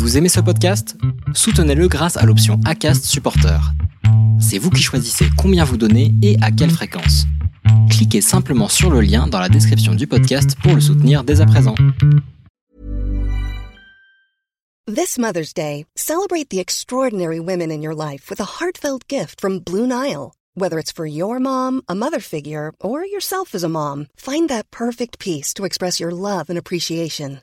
Vous aimez ce podcast? Soutenez-le grâce à l'option ACAST Supporter. C'est vous qui choisissez combien vous donnez et à quelle fréquence. Cliquez simplement sur le lien dans la description du podcast pour le soutenir dès à présent. This Mother's Day, celebrate the extraordinary women in your life with a heartfelt gift from Blue Nile. Whether it's for your mom, a mother figure, or yourself as a mom, find that perfect piece to express your love and appreciation.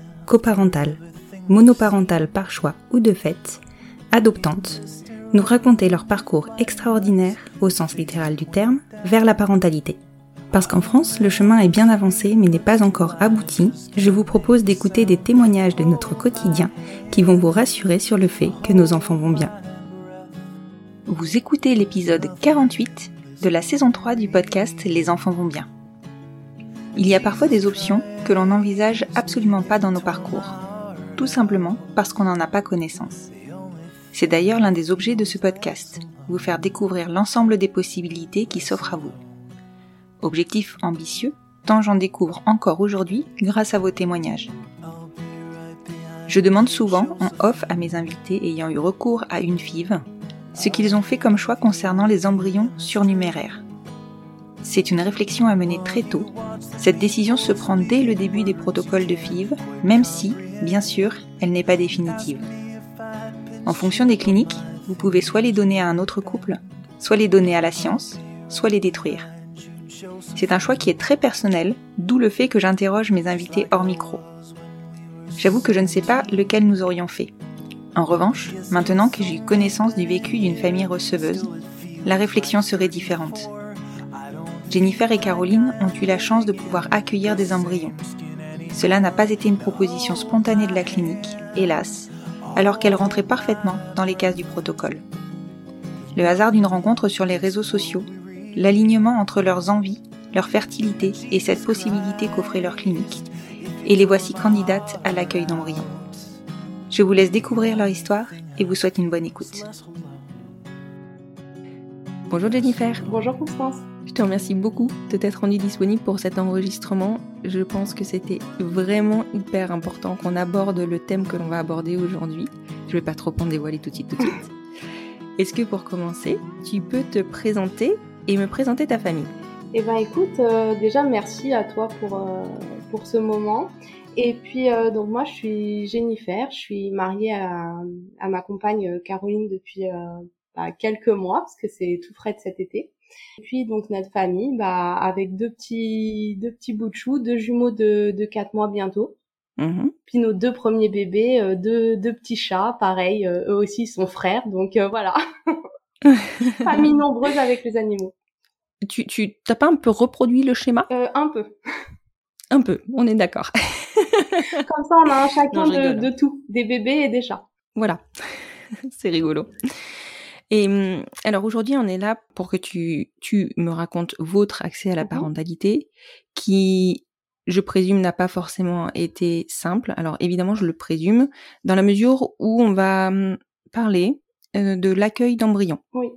coparentales, monoparentales par choix ou de fait, adoptantes, nous raconter leur parcours extraordinaire, au sens littéral du terme, vers la parentalité. Parce qu'en France, le chemin est bien avancé mais n'est pas encore abouti, je vous propose d'écouter des témoignages de notre quotidien qui vont vous rassurer sur le fait que nos enfants vont bien. Vous écoutez l'épisode 48 de la saison 3 du podcast Les enfants vont bien. Il y a parfois des options que l'on n'envisage absolument pas dans nos parcours, tout simplement parce qu'on n'en a pas connaissance. C'est d'ailleurs l'un des objets de ce podcast, vous faire découvrir l'ensemble des possibilités qui s'offrent à vous. Objectif ambitieux, tant j'en découvre encore aujourd'hui grâce à vos témoignages. Je demande souvent en off à mes invités ayant eu recours à une FIV ce qu'ils ont fait comme choix concernant les embryons surnuméraires. C'est une réflexion à mener très tôt. Cette décision se prend dès le début des protocoles de FIV, même si, bien sûr, elle n'est pas définitive. En fonction des cliniques, vous pouvez soit les donner à un autre couple, soit les donner à la science, soit les détruire. C'est un choix qui est très personnel, d'où le fait que j'interroge mes invités hors micro. J'avoue que je ne sais pas lequel nous aurions fait. En revanche, maintenant que j'ai eu connaissance du vécu d'une famille receveuse, la réflexion serait différente. Jennifer et Caroline ont eu la chance de pouvoir accueillir des embryons. Cela n'a pas été une proposition spontanée de la clinique, hélas, alors qu'elles rentraient parfaitement dans les cases du protocole. Le hasard d'une rencontre sur les réseaux sociaux, l'alignement entre leurs envies, leur fertilité et cette possibilité qu'offrait leur clinique, et les voici candidates à l'accueil d'embryons. Je vous laisse découvrir leur histoire et vous souhaite une bonne écoute. Bonjour Jennifer. Bonjour Constance. Je te remercie beaucoup de t'être rendue disponible pour cet enregistrement. Je pense que c'était vraiment hyper important qu'on aborde le thème que l'on va aborder aujourd'hui. Je vais pas trop en dévoiler tout de suite, tout de suite. Est-ce que pour commencer, tu peux te présenter et me présenter ta famille? Eh ben écoute, euh, déjà merci à toi pour, euh, pour ce moment. Et puis euh, donc moi je suis Jennifer, je suis mariée à, à ma compagne Caroline depuis bah, quelques mois parce que c'est tout frais de cet été. Et puis donc notre famille, bah avec deux petits deux petits bouts de chou, deux jumeaux de de quatre mois bientôt. Mhm. Puis nos deux premiers bébés, euh, deux deux petits chats, pareil, euh, eux aussi sont frères, donc euh, voilà. famille nombreuse avec les animaux. Tu tu t'as pas un peu reproduit le schéma? Un peu. Un peu, on est d'accord. Comme ça on a un chacun Non, de, de tout, des bébés et des chats. Voilà, c'est rigolo. Et hum, alors aujourd'hui, on est là pour que tu, tu me racontes votre accès à la Mhm. parentalité, qui, je présume, n'a pas forcément été simple. Alors évidemment, je le présume, dans la mesure où on va hum, parler euh, de l'accueil d'embryons. Oui.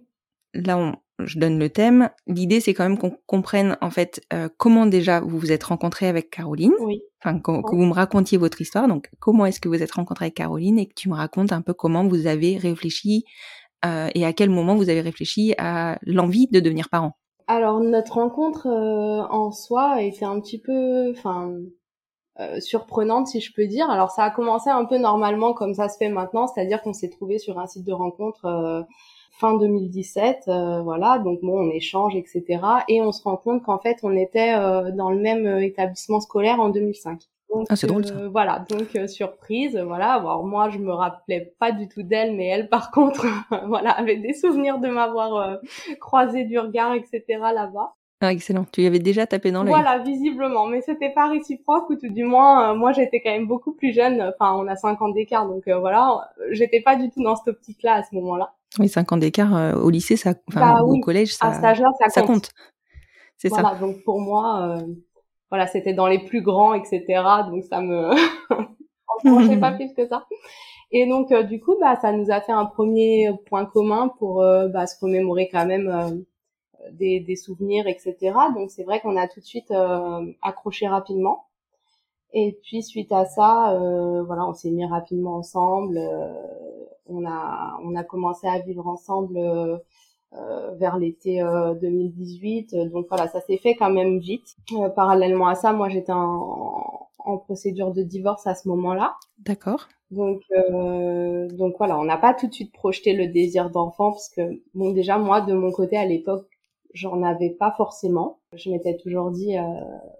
Là, on, je donne le thème. L'idée, c'est quand même qu'on comprenne en fait euh, comment déjà vous vous êtes rencontrés avec Caroline Oui. enfin que, que vous me racontiez votre histoire. Donc, comment est-ce que vous êtes rencontré avec Caroline et que tu me racontes un peu comment vous avez réfléchi euh, et à quel moment vous avez réfléchi à l'envie de devenir parent. Alors notre rencontre euh, en soi était un petit peu, enfin, surprenante si je peux dire. Alors ça a commencé un peu normalement comme ça se fait maintenant, c'est-à-dire qu'on s'est trouvé sur un site de rencontre fin 2017, voilà, donc bon, on échange, etc. Et on se rend compte qu'en fait, on était dans le même établissement scolaire en 2005 ah, c'est drôle ça. Euh, voilà, donc euh, surprise, voilà. Alors moi, je me rappelais pas du tout d'elle, mais elle, par contre, voilà, avait des souvenirs de m'avoir euh, croisé du regard, etc. là-bas. Ah, excellent. Tu y avais déjà tapé dans l'œil. Voilà, visiblement, mais c'était pas réciproque ou tout du moins, moi j'étais quand même beaucoup plus jeune. Enfin, on a 5 ans d'écart, donc voilà, j'étais pas du tout dans cette optique-là à ce moment-là. Oui, 5 ans d'écart au lycée, ça, enfin, bah au collège, ça, à ça, compte. C'est voilà, ça. Donc pour moi, voilà, c'était dans les plus grands, etc. Donc ça me sais pas plus que ça. Et donc euh, du coup, bah ça nous a fait un premier point commun pour euh, bah, se remémorer quand même euh, des, des, souvenirs, etc. Donc c'est vrai qu'on a tout de suite accroché rapidement. Et puis suite à ça, voilà, on s'est mis rapidement ensemble. on a on a commencé à vivre ensemble euh, vers l'été 2018. Euh, Donc voilà, ça s'est fait quand même vite. Euh, parallèlement à ça, moi j'étais en, en procédure de divorce à ce moment-là. D'accord. Donc, euh, donc voilà, on n'a pas tout de suite projeté le désir d'enfant parce que bon déjà moi de mon côté à l'époque j'en avais pas forcément. Je m'étais toujours dit euh,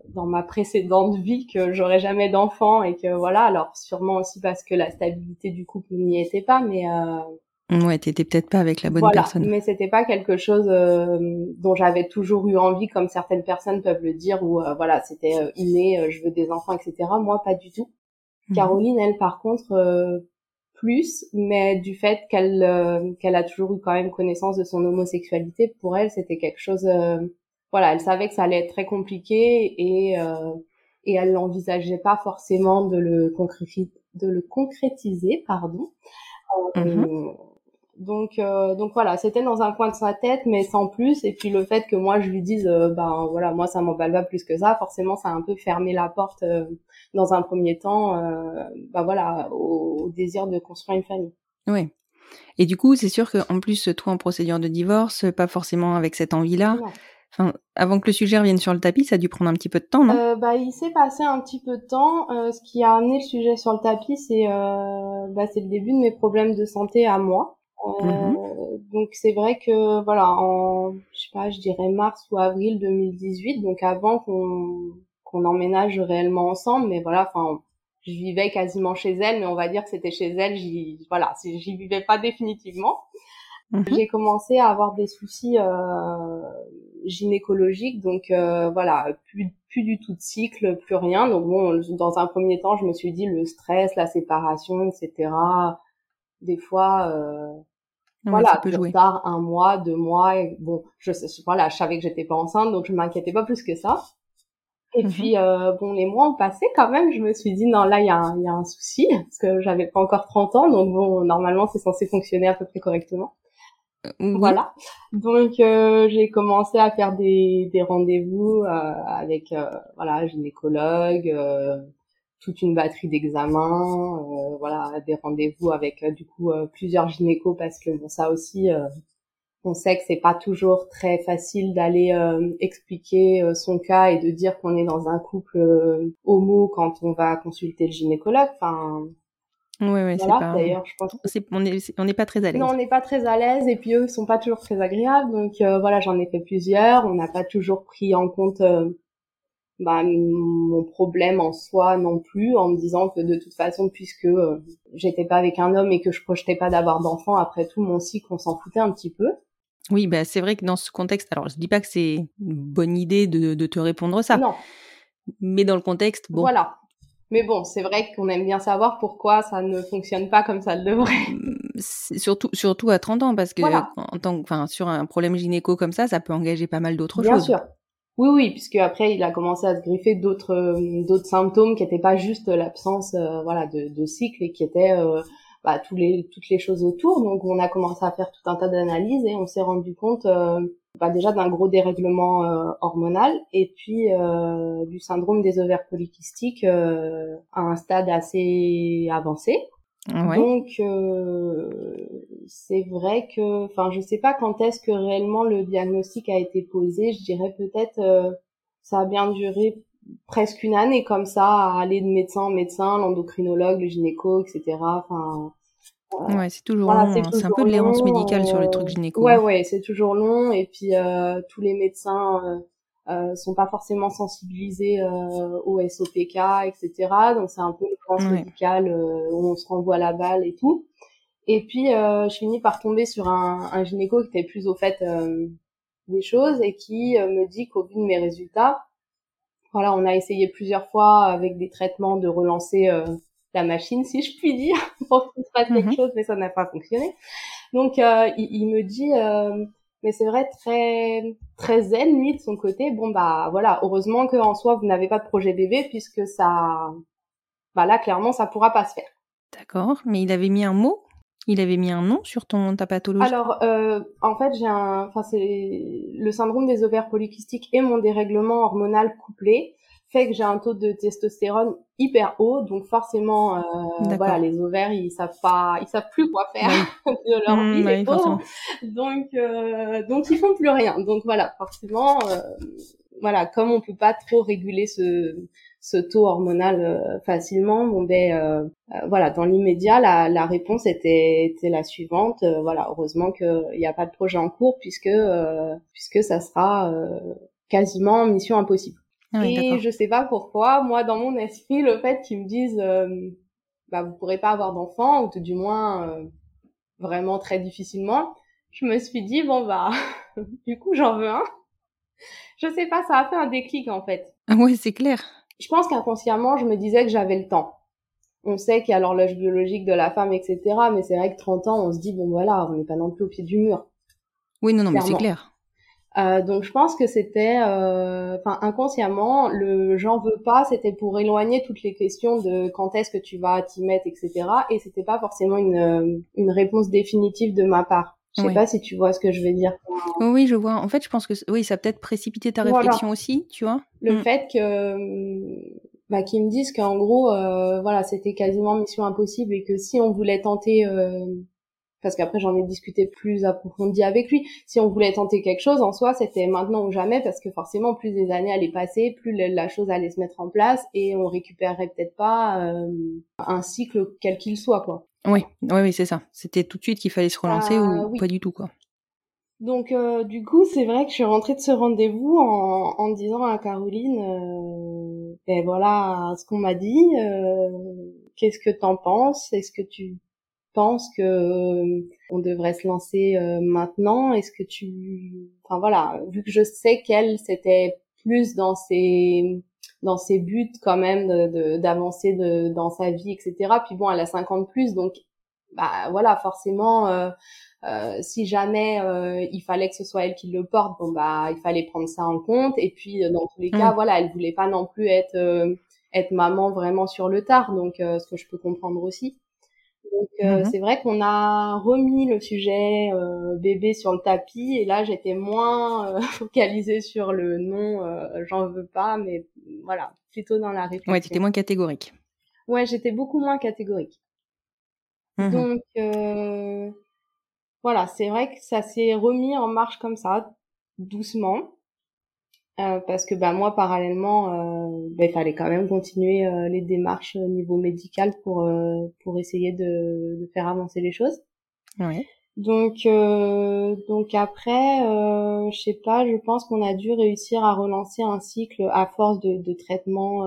dans ma précédente vie que j'aurais jamais d'enfant et que voilà alors sûrement aussi parce que la stabilité du couple n'y était pas mais euh, Ouais, t'étais peut-être pas avec la bonne voilà, personne. Mais c'était pas quelque chose euh, dont j'avais toujours eu envie, comme certaines personnes peuvent le dire, ou euh, voilà, c'était euh, inné, je veux des enfants, etc. Moi, pas du tout. Mhm. Caroline, elle, par contre, plus, mais du fait qu'elle qu'elle a toujours eu quand même connaissance de son homosexualité, pour elle, c'était quelque chose. voilà, elle savait que ça allait être très compliqué et et elle n'envisageait pas forcément de le concrétiser, de le concrétiser, pardon. Mhm. Donc, euh, donc voilà, c'était dans un coin de sa tête, mais sans plus. Et puis le fait que moi je lui dise, euh, ben voilà, moi ça m'emballe pas plus que ça. Forcément, ça a un peu fermé la porte euh, dans un premier temps, ben voilà, au, désir de construire une famille. Oui. Et du coup, c'est sûr qu'en plus, toi en procédure de divorce, pas forcément avec cette envie-là. Enfin, avant que le sujet revienne sur le tapis, ça a dû prendre un petit peu de temps, non? Bah, il s'est passé un petit peu de temps. ce qui a amené le sujet sur le tapis, c'est bah, c'est le début de mes problèmes de santé à moi. Mhm. Euh, donc c'est vrai que voilà en je sais pas je dirais mars ou avril 2018 donc avant qu'on qu'on emménage réellement ensemble mais voilà enfin je vivais quasiment chez elle mais on va dire que c'était chez elle j'y voilà j'y vivais pas définitivement mhm. j'ai commencé à avoir des soucis euh, gynécologiques donc euh, voilà plus plus du tout de cycle plus rien donc bon dans un premier temps je me suis dit le stress la séparation etc des fois euh, voilà, plus tard, un mois, deux mois, et bon, je voilà, je savais que j'étais pas enceinte, donc je m'inquiétais pas plus que ça. Et mhm. puis euh, bon, les mois ont passé quand même. Je me suis dit non, là il y a un, y a un souci parce que j'avais pas encore 30 ans, donc bon, normalement c'est censé fonctionner à peu près correctement. Euh, voilà. Donc euh, j'ai commencé à faire des, des rendez-vous euh, avec euh, voilà gynécologue, toute une batterie d'examens, euh, voilà, des rendez-vous avec euh, du coup euh, plusieurs gynécos parce que bon ça aussi on sait que c'est pas toujours très facile d'aller expliquer son cas et de dire qu'on est dans un couple homo quand on va consulter le gynécologue. Enfin, oui, oui, c'est pas. D'ailleurs, je pense. on n'est pas très à l'aise. Non, on n'est pas très à l'aise et puis eux sont pas toujours très agréables. Donc voilà, j'en ai fait plusieurs. On n'a pas toujours pris en compte bah, mon problème en soi non plus, en me disant que de toute façon, puisque euh, j'étais pas avec un homme et que je projetais pas d'avoir d'enfant, après tout, mon cycle, on s'en foutait un petit peu. Oui, bah, c'est vrai que dans ce contexte, alors je dis pas que c'est une bonne idée de, de te répondre ça. Non. Mais dans le contexte, bon. Voilà. Mais bon, c'est vrai qu'on aime bien savoir pourquoi ça ne fonctionne pas comme ça le devrait. Mmh, surtout, surtout à 30 ans, parce que en tant, enfin, sur un problème gynéco comme ça, ça peut engager pas mal d'autres choses. Bien sûr. Oui, oui, puisque après il a commencé à se griffer d'autres euh, d'autres symptômes qui n'étaient pas juste l'absence euh, voilà de, de, cycle et qui étaient euh, bah, tous les toutes les choses autour. Donc on a commencé à faire tout un tas d'analyses et on s'est rendu compte bah, déjà d'un gros dérèglement hormonal et puis du syndrome des ovaires polykystiques à un stade assez avancé. Donc euh, c'est vrai que, enfin, je sais pas quand est-ce que réellement le diagnostic a été posé. Je dirais peut-être euh, ça a bien duré presque une année comme ça à aller de médecin en médecin, l'endocrinologue, le gynéco, etc. Enfin, ouais, c'est toujours long. Hein. C'est un peu de l'errance médicale sur le truc gynéco. Ouais, ouais, c'est toujours long. Et puis tous les médecins euh, sont pas forcément sensibilisés euh, au SOPK, etc. Donc c'est un peu le médical où on se renvoie la balle et tout. Et puis je finis par tomber sur un, un gynéco qui était plus au fait des choses et qui me dit qu'au vu de mes résultats, voilà, on a essayé plusieurs fois avec des traitements de relancer euh, la machine, si je puis dire, pour qu'il se passe quelque mhm. chose, mais ça n'a pas fonctionné. Donc, euh, il, me dit, euh, mais c'est vrai, très très zen, lui, de son côté. Bon, bah voilà, heureusement que en soi, vous n'avez pas de projet bébé, puisque ça, bah là, clairement, ça pourra pas se faire. D'accord, mais il avait mis un mot? Il avait mis un nom sur ton ta pathologie? Alors, euh, en fait, j'ai un, enfin, c'est le syndrome des ovaires polykystiques et mon dérèglement hormonal couplé fait que j'ai un taux de testostérone hyper haut, donc forcément, euh, voilà, les ovaires ils savent pas, ils savent plus quoi faire de leur mmh, vie, donc euh, donc ils font plus rien. Donc voilà, forcément, euh, voilà, comme on peut pas trop réguler ce ce taux hormonal euh, facilement, bon ben euh, voilà, dans l'immédiat, la, la, réponse était, était la suivante. voilà, heureusement qu'il n'y a pas de projet en cours puisque puisque ça sera quasiment mission impossible. Ah et je sais pas pourquoi, moi dans mon esprit, le fait qu'ils me disent bah vous pourrez pas avoir d'enfant ou tout du moins vraiment très difficilement, je me suis dit bon bah du coup j'en veux un. Je sais pas, ça a fait un déclic en fait. Ah ouais, c'est clair je pense qu'inconsciemment, je me disais que j'avais le temps. On sait qu'il y a l'horloge biologique de la femme, etc. Mais c'est vrai que 30 ans, on se dit, bon voilà, on n'est pas non plus au pied du mur. Oui, non, non, mais c'est clair. Euh, donc je pense que c'était, euh, enfin inconsciemment, le j'en veux pas, c'était pour éloigner toutes les questions de quand est-ce que tu vas t'y mettre, etc. Et c'était pas forcément une, une réponse définitive de ma part. Je sais pas si tu vois ce que je veux dire. Oui, je vois. En fait, je pense que oui, ça peut-être précipité ta réflexion aussi, tu vois. Le mm. fait que bah, qu'ils me disent qu'en gros, euh, voilà, c'était quasiment mission impossible et que si on voulait tenter, euh, parce qu'après j'en ai discuté plus approfondi avec lui, si on voulait tenter quelque chose, en soi, c'était maintenant ou jamais, parce que forcément, plus des années allaient passer, plus la chose allait se mettre en place et on récupérerait peut-être pas euh, un cycle quel qu'il soit, quoi. Oui, oui, oui c'est ça. C'était tout de suite qu'il fallait se relancer ou euh, pas du tout, quoi. Donc, euh, du coup, c'est vrai que je suis rentrée de ce rendez-vous en, en disant à Caroline, euh, ben voilà ce qu'on m'a dit. Euh, Qu'est-ce que t'en penses? Est-ce que tu penses que euh, on devrait se lancer maintenant? Est-ce que tu, enfin voilà, vu que je sais qu'elle c'était plus dans ses dans ses buts quand même d'avancer de, dans sa vie, etc. Puis bon, elle a 50 plus, donc bah voilà, forcément, euh, euh, si jamais euh, il fallait que ce soit elle qui le porte, bon bah il fallait prendre ça en compte. Et puis dans tous les cas, mm. voilà, elle voulait pas non plus être être maman vraiment sur le tard, donc ce que je peux comprendre aussi. Donc mm-hmm. c'est vrai qu'on a remis le sujet bébé sur le tapis et là j'étais moins focalisée sur le non, j'en veux pas, mais voilà, plutôt dans la réflexion. Ouais, tu étais moins catégorique. Ouais, j'étais beaucoup moins catégorique. Mmh Donc euh, voilà, c'est vrai que ça s'est remis en marche comme ça, doucement. Euh, parce que bah moi parallèlement euh, bah, il fallait quand même continuer euh, les démarches au niveau médical pour euh, pour essayer de, de, faire avancer les choses ouais. donc donc après je sais pas je pense qu'on a dû réussir à relancer un cycle à force de, de traitements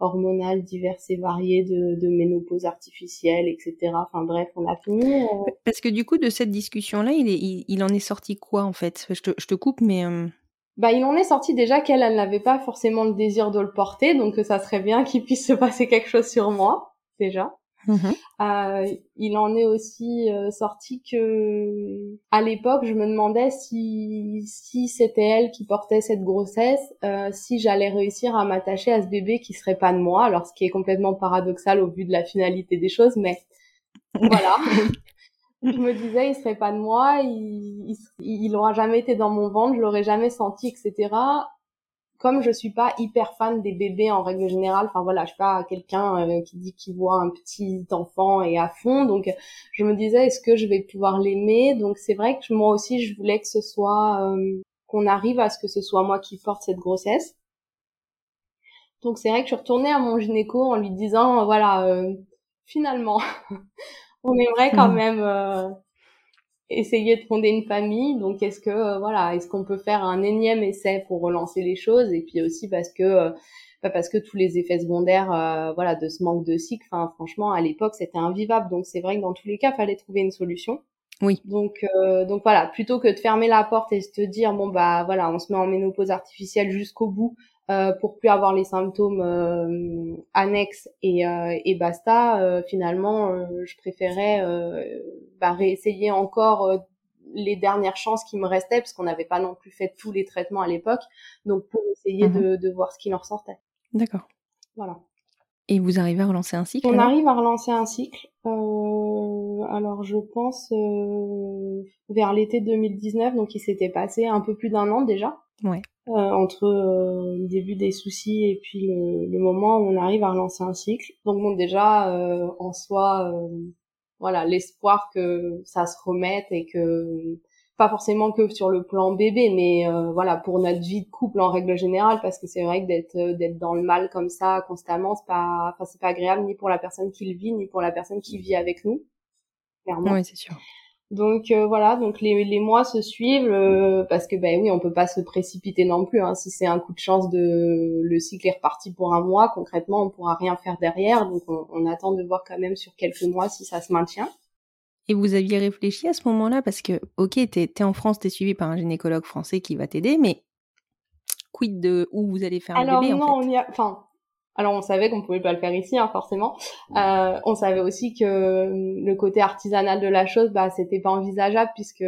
hormonales diverses et variées de, de ménopause artificielle, etc. Enfin bref, on a fini. Euh. Parce que du coup, de cette discussion-là, il, est, il, en est sorti quoi en fait? Je te, je te, coupe, mais... Euh, bah, il en est sorti déjà qu'elle, elle n'avait pas forcément le désir de le porter, donc ça serait bien qu'il puisse se passer quelque chose sur moi, déjà. Mhm. Euh, il en est aussi euh, sorti que à l'époque je me demandais si si c'était elle qui portait cette grossesse, euh, si j'allais réussir à m'attacher à ce bébé qui serait pas de moi. Alors ce qui est complètement paradoxal au vu de la finalité des choses, mais voilà. Je me disais il serait pas de moi, il, il, il aura jamais été dans mon ventre, je l'aurais jamais senti, etc comme je suis pas hyper fan des bébés en règle générale, enfin voilà, je suis pas quelqu'un euh, qui dit qu'il voit un petit enfant et à fond, donc je me disais est-ce que je vais pouvoir l'aimer? Donc c'est vrai que moi aussi je voulais que ce soit euh, qu'on arrive à ce que ce soit moi qui porte cette grossesse. Donc c'est vrai que je suis retournée à mon gynéco en lui disant, voilà, finalement, on aimerait quand mmh. même essayer de fonder une famille. Donc, est-ce que euh, voilà, est-ce qu'on peut faire un énième essai pour relancer les choses Et puis aussi parce que euh, bah, parce que tous les effets secondaires, euh, voilà, de ce manque de cycle. Enfin, franchement, à l'époque, c'était invivable. Donc, c'est vrai que dans tous les cas, fallait trouver une solution. Oui. Donc, donc voilà, plutôt que de fermer la porte et de te dire bon bah voilà, on se met en ménopause artificielle jusqu'au bout euh, pour plus avoir les symptômes euh, annexes et, euh, et basta. finalement, je préférais bah, réessayer encore les dernières chances qui me restaient parce qu'on n'avait pas non plus fait tous les traitements à l'époque. Donc pour essayer de, mhm. de, voir ce qui en ressortait. D'accord. Voilà. Et vous arrivez à relancer un cycle On arrive à relancer un cycle. Euh, alors je pense euh, vers l'été 2019, donc il s'était passé un peu plus d'un an déjà. Ouais. Euh, entre euh, le début des soucis et puis le, le, moment où on arrive à relancer un cycle. Donc bon déjà euh, en soi, voilà l'espoir que ça se remette et que pas forcément que sur le plan bébé, mais voilà pour notre vie de couple en règle générale, parce que c'est vrai que d'être d'être dans le mal comme ça constamment, c'est pas, enfin c'est pas agréable ni pour la personne qui le vit ni pour la personne qui vit avec nous. Clairement. Oui, c'est sûr. Donc euh, voilà, donc les, les mois se suivent euh, parce que ben oui, on peut pas se précipiter non plus. Hein. Si c'est un coup de chance de le cycle est reparti pour un mois, concrètement, on pourra rien faire derrière. Donc on, on attend de voir quand même sur quelques mois si ça se maintient. Et vous aviez réfléchi à ce moment-là? Parce que ok, t'es es en France, t'es suivi par un gynécologue français qui va t'aider, mais quid de où vous allez faire Alors, le bébé non, on y a, enfin alors on savait qu'on pouvait pas le faire ici, hein, forcément. Euh, on savait aussi que le côté artisanal de la chose, bah c'était pas envisageable puisque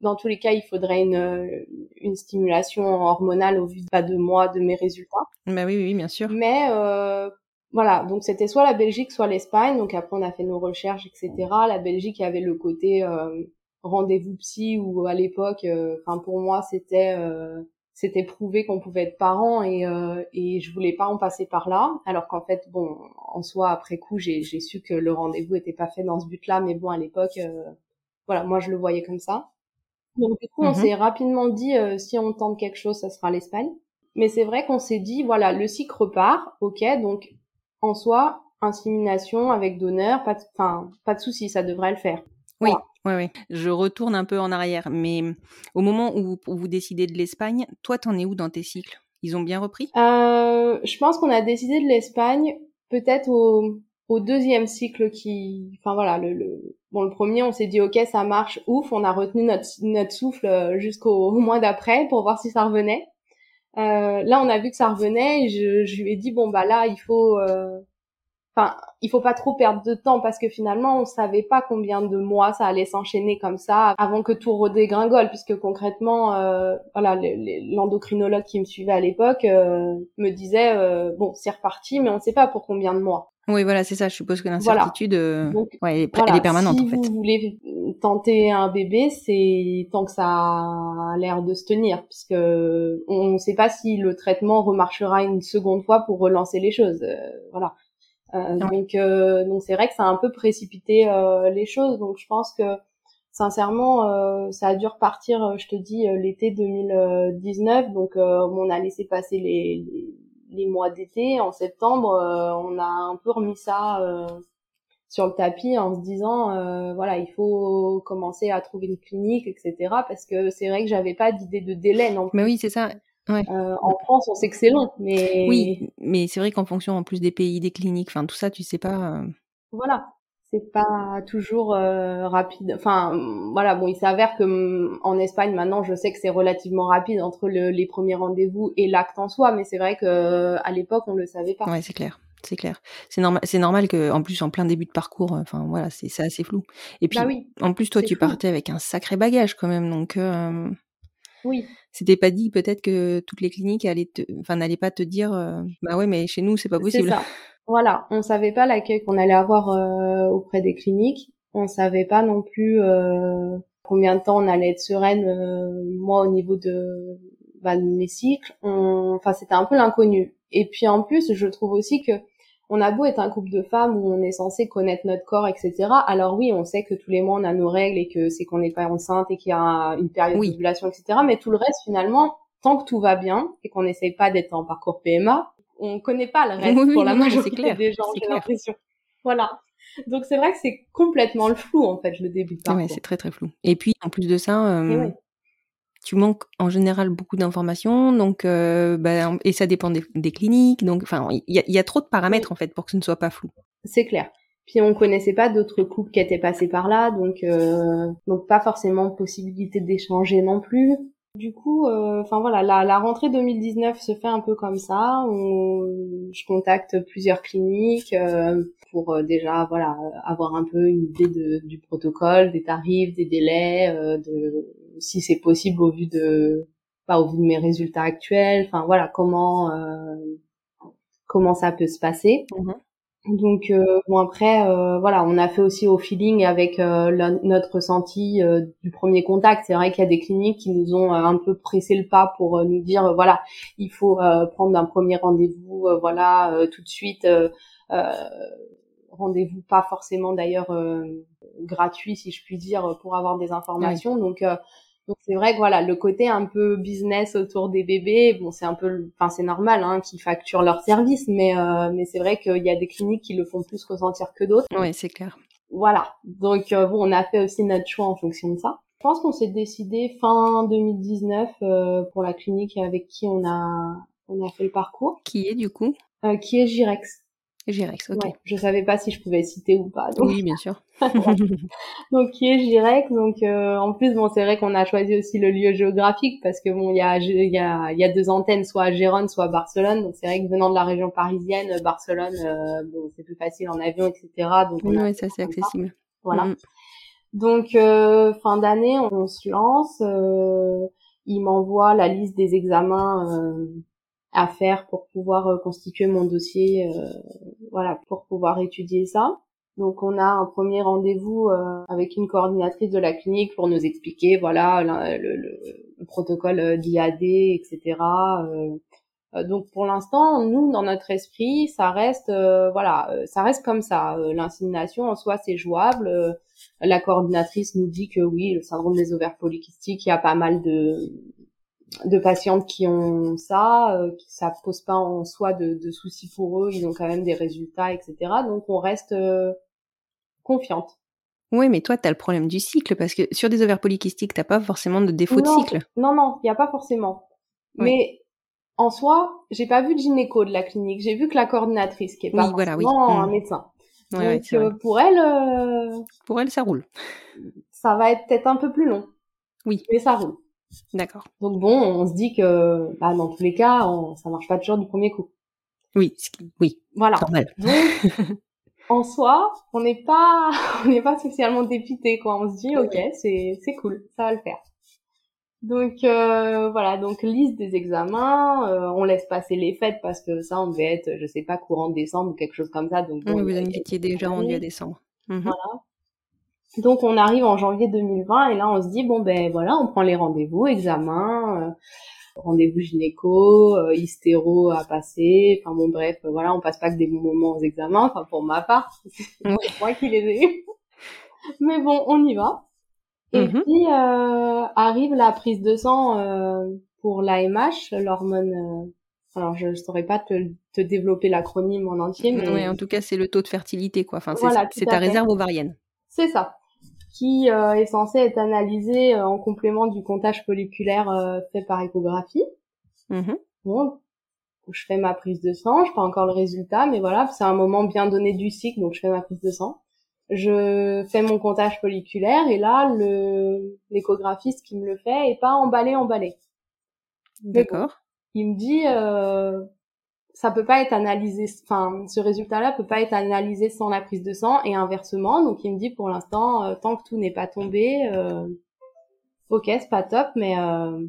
dans tous les cas, il faudrait une, une stimulation hormonale au vu de mois de mes résultats. Bah oui, oui, bien sûr. Mais euh, voilà, donc c'était soit la Belgique, soit l'Espagne. Donc après, on a fait nos recherches, etc. La Belgique, avait le côté euh, rendez-vous psy où à l'époque, euh, enfin pour moi, c'était euh, c'était prouvé qu'on pouvait être parents et euh, et je voulais pas en passer par là. Alors qu'en fait bon en soi après coup j'ai j'ai su que le rendez-vous était pas fait dans ce but-là. Mais bon à l'époque euh, voilà moi je le voyais comme ça. Donc du coup on mhm. s'est rapidement dit euh, si on tente quelque chose ça sera l'Espagne. Mais c'est vrai qu'on s'est dit voilà le cycle repart. Ok donc en soi insémination avec donneur pas enfin pas de souci ça devrait le faire oui oui, oui. Je retourne un peu en arrière, mais au moment où vous, décidez de l'Espagne, toi, t'en es où dans tes cycles? Ils ont bien repris? Euh, Je pense qu'on a décidé de l'Espagne peut-être au, au deuxième cycle qui, enfin voilà, le, le... bon le premier, on s'est dit ok, ça marche, ouf, on a retenu notre notre souffle euh, jusqu'au mois d'après pour voir si ça revenait. Euh, là, on a vu que ça revenait et je, je lui ai dit bon bah là, il faut euh, enfin, il faut pas trop perdre de temps parce que finalement, on savait pas combien de mois ça allait s'enchaîner comme ça avant que tout redégringole, puisque concrètement, euh, voilà, l'endocrinologue qui me suivait à l'époque euh, me disait euh, bon, c'est reparti, mais on ne sait pas pour combien de mois. Oui, voilà, c'est ça. Je suppose que l'incertitude, ouais, elle, est, permanente si en fait. vous voulez tenter un bébé, c'est tant que ça a l'air de se tenir, puisque on ne sait pas si le traitement remarchera une seconde fois pour relancer les choses. voilà. Euh, donc euh, donc c'est vrai que ça a un peu précipité euh, les choses. Donc je pense que sincèrement ça a dû repartir, je te dis l'été 2019. Donc on a laissé passer les, les, mois d'été. En septembre, on a un peu remis ça sur le tapis en se disant voilà il faut commencer à trouver une clinique etc parce que c'est vrai que j'avais pas d'idée de délai non plus. mais oui c'est ça euh, en France, on sait que c'est long, mais oui, mais c'est vrai qu'en fonction en plus des pays, des cliniques, enfin tout ça, tu sais pas. Euh. Voilà, c'est pas toujours euh, rapide. Enfin, voilà, bon, il s'avère que mm, en Espagne maintenant, je sais que c'est relativement rapide entre les premiers rendez-vous et l'acte en soi, mais c'est vrai que à l'époque, on le savait pas. Ouais, c'est clair. C'est clair. C'est normal. C'est normal que, en plus, en plein début de parcours, enfin voilà, c'est assez flou. Et puis, bah oui, en plus, toi, tu partais avec un sacré bagage quand même, donc. Oui. C'était pas dit peut-être que toutes les cliniques allaient enfin n'allaient pas te dire euh, bah ouais mais chez nous c'est pas possible. Ça. Voilà, on savait pas l'accueil qu'on allait avoir euh, auprès des cliniques. On savait pas non plus euh, combien de temps on allait être sereine. moi au niveau de, bah, de mes cycles, enfin c'était un peu l'inconnu. Et puis en plus je trouve aussi que on a beau être un couple de femmes où on est censé connaître notre corps, etc. Alors oui, on sait que tous les mois on a nos règles et que c'est qu'on n'est pas enceinte et qu'il y a une période oui. d'ovulation, etc. Mais tout le reste, finalement, tant que tout va bien et qu'on n'essaye pas d'être en parcours PMA, on connaît pas le reste Oui, pour la oui, c'est majorité clair, des gens, j'ai l'impression. Voilà. Donc c'est vrai que c'est complètement le flou en fait le début parcours. c'est très très flou. Et puis en plus de ça, euh, ouais. Tu manques en général beaucoup d'informations, donc euh, bah, et ça dépend des, des cliniques, donc enfin il y a, il y a trop de paramètres en fait pour que ce ne soit pas flou. C'est clair. Puis on connaissait pas d'autres couples qui étaient passés par là, donc euh, donc pas forcément possibilité d'échanger non plus. Du coup, euh, enfin voilà, la, la rentrée 2019 se fait un peu comme ça. On, je contacte plusieurs cliniques euh, pour euh, déjà voilà avoir un peu une idée de, du protocole, des tarifs, des délais, euh, de si c'est possible au vu de pas au vu de mes résultats actuels. Enfin voilà comment euh, comment ça peut se passer. Donc euh, bon après euh, voilà on a fait aussi au feeling avec euh, la- notre ressenti euh, du premier contact c'est vrai qu'il y a des cliniques qui nous ont euh, un peu pressé le pas pour nous dire voilà il faut euh, prendre un premier rendez-vous euh, voilà euh, tout de suite euh, euh, rendez-vous pas forcément d'ailleurs euh, gratuit si je puis dire pour avoir des informations. Donc euh, donc c'est vrai que voilà le côté un peu business autour des bébés bon c'est un peu enfin c'est normal hein qu'ils facturent leurs services mais euh, mais c'est vrai qu'il y a des cliniques qui le font plus ressentir que d'autres. Ouais, c'est clair. voilà. Donc euh, bon on a fait aussi notre choix en fonction de ça. Je pense qu'on s'est décidé fin 2019 euh, pour la clinique avec qui on a on a fait le parcours. Qui est du coup? Euh, qui est Girex Girex, ok. ouais je savais pas si je pouvais citer ou pas donc Oui, bien sûr. donc qui est Girex donc euh, en plus bon c'est vrai qu'on a choisi aussi le lieu géographique parce que bon il y a il y a il y a deux antennes soit à Gérone soit à Barcelone donc c'est vrai que venant de la région parisienne Barcelone euh, bon c'est plus facile en avion etc donc on fait ça c'est ça. accessible. voilà Mhm. donc euh, fin d'année on se lance euh, il m'envoie la liste des examens euh, à faire pour pouvoir euh, constituer mon dossier euh, voilà pour pouvoir étudier ça donc on a un premier rendez-vous euh, avec une coordinatrice de la clinique pour nous expliquer voilà le, le- le protocole euh, d'IAD, etc. Euh, donc pour l'instant, nous dans notre esprit, ça reste euh, voilà, ça reste comme ça. L'insémination en soi c'est jouable. La coordinatrice nous dit que oui, le syndrome des ovaires polykystiques, il y a pas mal de de patientes qui ont ça, euh, qui ça pose pas en soi de, de soucis pour eux, ils ont quand même des résultats, etc. Donc on reste euh, confiante. Oui, mais toi, tu as le problème du cycle, parce que sur des ovaires polykystiques, t'as pas forcément de défaut non, de cycle. Non, non, il n'y a pas forcément. Ouais. Mais en soi, j'ai pas vu de gynéco de la clinique. J'ai vu que la coordinatrice, qui est pas Oui, voilà, oui. forcément Mm. un médecin. Ouais, ouais, Donc vrai. euh, pour elle, euh, Pour elle, ça roule. ça va être peut-être un peu plus long. Oui. Mais ça roule. D'accord. Donc bon, on se dit que bah, dans tous les cas, on, ça marche pas toujours du premier coup. Oui, oui, Voilà. normal. Donc en soi, on n'est pas, on n'est pas spécialement dépité quoi. On se dit ok, c'est c'est cool, ça va le faire. Donc euh, voilà, donc liste des examens, euh, on laisse passer les fêtes parce que ça on devait être, je sais pas, courant décembre ou quelque chose comme ça. Donc bon, Oui, vous a- étiez déjà rendu à décembre. Mhm. Voilà. Donc on arrive en janvier 2020 et là on se dit bon ben voilà, on prend les rendez-vous, examen, euh, rendez-vous gynéco, euh, hystéro à passer, enfin bon bref, euh, voilà, on passe pas que des bons moments aux examens, enfin pour ma part, c'est moi qui les ai eus. Mais bon, on y va. Et Mhm. puis euh, arrive la prise de sang euh, pour l'AMH, l'hormone. euh, alors je, je saurais pas te, te développer l'acronyme en entier, mais Ouais, en tout cas, c'est le taux de fertilité, quoi. Enfin, c'est Voilà, ta réserve ovarienne. C'est ça. Qui euh, est censé être analysé euh, en complément du comptage folliculaire euh, fait par échographie. Mhm. Bon, je fais ma prise de sang, je pas encore le résultat, mais voilà, c'est un moment bien donné du cycle, donc je fais ma prise de sang. Je fais mon comptage folliculaire et là, le l'échographiste qui me le fait est pas emballé, emballé. D'accord. il me dit euh, ça peut pas être analysé enfin ce résultat là peut pas être analysé sans la prise de sang et inversement donc il me dit pour l'instant euh, tant que tout n'est pas tombé euh, ok c'est pas top mais euh,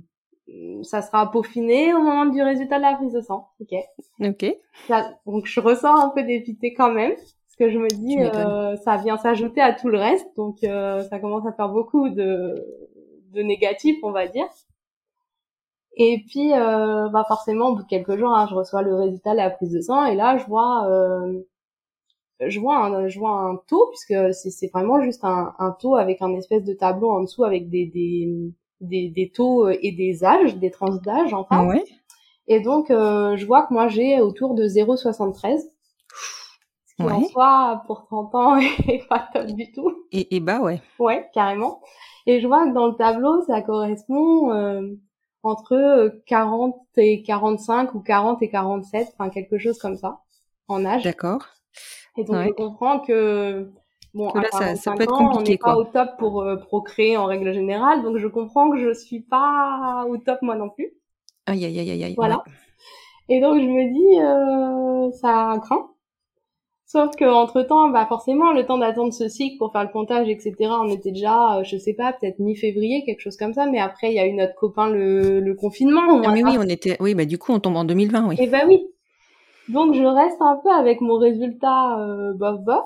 ça sera peaufiné au moment du résultat de la prise de sang ok. Ok. Ça- donc je ressens un peu dépité quand même parce que je me dis euh, ça vient s'ajouter à tout le reste donc euh, ça commence à faire beaucoup de de négatifs on va dire et puis euh, bah forcément au bout de quelques jours hein, je reçois le résultat de la prise de sang et là je vois euh, je vois un je vois un taux puisque c'est vraiment juste un, un taux avec un espèce de tableau en dessous avec des des des, des taux et des âges des tranches d'âge enfin Ouais? Et donc, je vois que moi, j'ai autour de 0,73. Ce qui en soi, pour 30 ans, est pas top du tout. Et, et bah ouais. Ouais, carrément. Et je vois que dans le tableau, ça correspond euh, entre 40 et 45 ou 40 et 47, enfin quelque chose comme ça, en âge. D'accord. Et donc je comprends que bon, à ça, ça peut être compliqué, on n'est pas au top pour euh, procréer en règle générale, donc je comprends que je suis pas au top moi non plus. Aïe aïe aïe aïe. Voilà. Et donc je me dis, euh, ça craint. Sauf que entre temps, bah forcément, le temps d'attendre ce cycle pour faire le comptage, etc. On était déjà, euh, je sais pas, peut-être mi-février, quelque chose comme ça. Mais après, il y a eu notre copain le, le confinement. Ah, mais oui, on était, oui, bah du coup, on tombe en 2020, oui. Et bah oui. Donc je reste un peu avec mon résultat euh, bof bof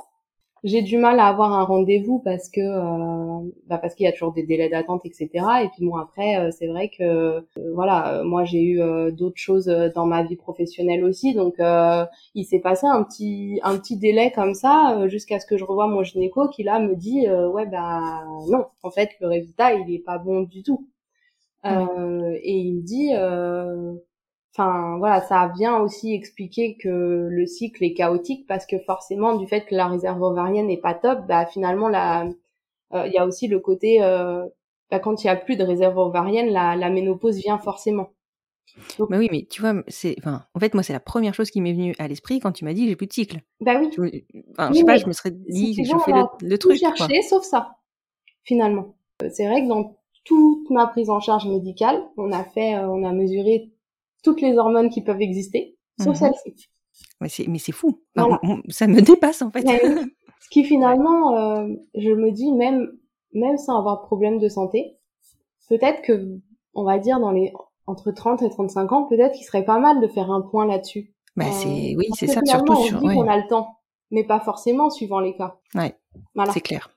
j'ai du mal à avoir un rendez-vous parce que euh, bah parce qu'il y a toujours des délais d'attente etc et puis bon après euh, c'est vrai que euh, voilà moi j'ai eu d'autres choses dans ma vie professionnelle aussi. Donc il s'est passé un petit un petit délai comme ça jusqu'à ce que je revoie mon gynéco qui là me dit ouais bah non en fait le résultat il est pas bon du tout. Et il me dit Enfin voilà, ça vient aussi expliquer que le cycle est chaotique parce que forcément du fait que la réserve ovarienne n'est pas top, bah finalement la euh, il y a aussi le côté euh, bah, quand il y a plus de réserve ovarienne, la, la ménopause vient forcément. bah oui, mais tu vois, c'est, enfin, en fait, moi, c'est la première chose qui m'est venue à l'esprit quand tu m'as dit j'ai plus de cycle. Bah oui. enfin, je sais pas, je me serais dit, je fais le, le truc. chercher, sauf ça, finalement. Euh, c'est vrai que dans toute ma prise en charge médicale, on a fait, on a mesuré toutes les hormones qui peuvent exister, sauf mhm. celle-ci. Mais c'est, c'est fou. ça me dépasse en fait. ce qui finalement, euh, je me dis même, même sans avoir de problème de santé, peut-être que, on va dire dans les entre 30 et 35 ans, peut-être qu'il serait pas mal de faire un point là-dessus. Bah, c'est, euh, oui, c'est ça, surtout on sur. Dit qu'on a le temps, mais pas forcément suivant les cas. Ouais. Voilà. C'est clair.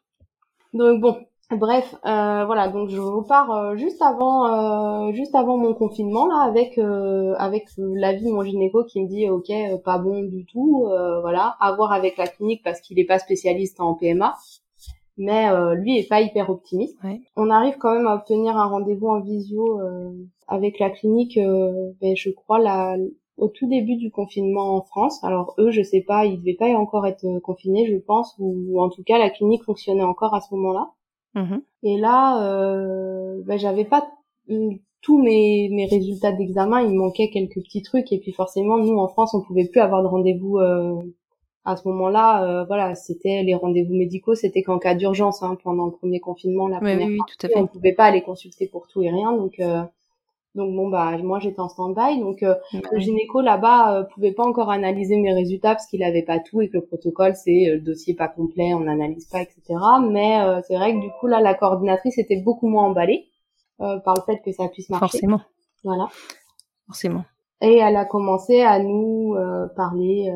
Donc bon, Bref, euh, voilà, donc je repars euh, juste avant, euh, juste avant mon confinement là, avec euh, avec l'avis de mon gynéco qui me dit ok, pas bon du tout, voilà, à voir avec la clinique parce qu'il est pas spécialiste en PMA, mais lui est pas hyper optimiste. On arrive quand même à obtenir un rendez-vous en visio avec la clinique, ben, je crois la au tout début du confinement en France. Alors eux, je sais pas, ils devaient pas encore être confinés, je pense, ou en tout cas la clinique fonctionnait encore à ce moment-là. Mmh Et là, euh, ben, j'avais pas tous mes, mes résultats d'examen, il manquait quelques petits trucs. Et puis forcément, nous en France, on pouvait plus avoir de rendez-vous euh, à ce moment-là. Euh, voilà, c'était les rendez-vous médicaux, c'était qu'en cas d'urgence hein, pendant le premier confinement, la première oui, tout à fait. on pouvait pas aller consulter pour tout et rien. Donc euh, donc bon bah moi j'étais en stand-by, donc euh, le gynéco là-bas euh, pouvait pas encore analyser mes résultats parce qu'il avait pas tout et que le protocole c'est euh, le dossier pas complet, on n'analyse pas etc. Mais euh, c'est vrai que du coup là la coordinatrice était beaucoup moins emballée par le fait que ça puisse marcher. Forcément. Voilà. Forcément. Et elle a commencé à nous parler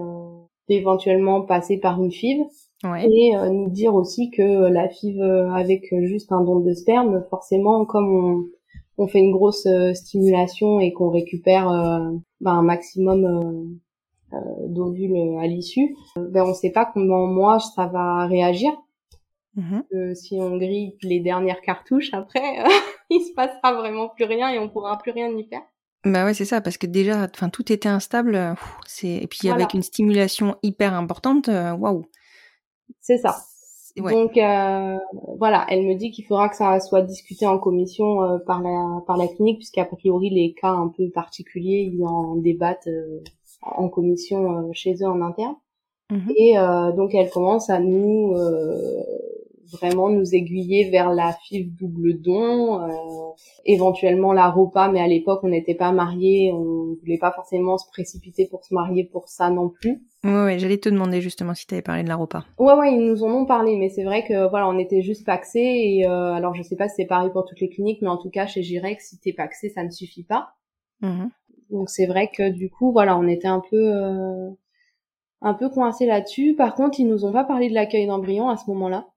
d'éventuellement passer par une FIV. Ouais. Et nous dire aussi que la FIV avec juste un don de sperme, forcément, comme on, on fait une grosse euh, stimulation et qu'on récupère euh, ben, un maximum euh, d'ovules à l'issue, ben on sait pas comment moi ça va réagir. Mm-hmm. si on grille les dernières cartouches après, il se passera vraiment plus rien et on pourra plus rien y faire. Bah ouais, c'est ça, parce que déjà, enfin, tout était instable. C'est et puis avec une stimulation hyper importante, waouh. C'est ça. Donc euh, voilà, elle me dit qu'il faudra que ça soit discuté en commission euh, par la par la clinique puisqu'à priori les cas un peu particuliers ils en débattent euh, en commission chez eux en interne. Mhm. Et donc elle commence à nous vraiment nous aiguiller vers la FIV double don, éventuellement la ROPA, mais à l'époque on n'était pas mariés, on voulait pas forcément se précipiter pour se marier pour ça non plus. Ouais, ouais j'allais te demander justement si tu avais parlé de la repas. Ouais, ouais, ils nous en ont parlé, mais c'est vrai que voilà, on était juste paxés et euh, alors je sais pas si c'est pareil pour toutes les cliniques, mais en tout cas chez Girex, si t'es paxé, ça ne suffit pas. Mmh Donc c'est vrai que du coup, voilà, on était un peu euh, un peu coincés là-dessus. Par contre, ils nous ont pas parlé de l'accueil d'embryons à ce moment-là.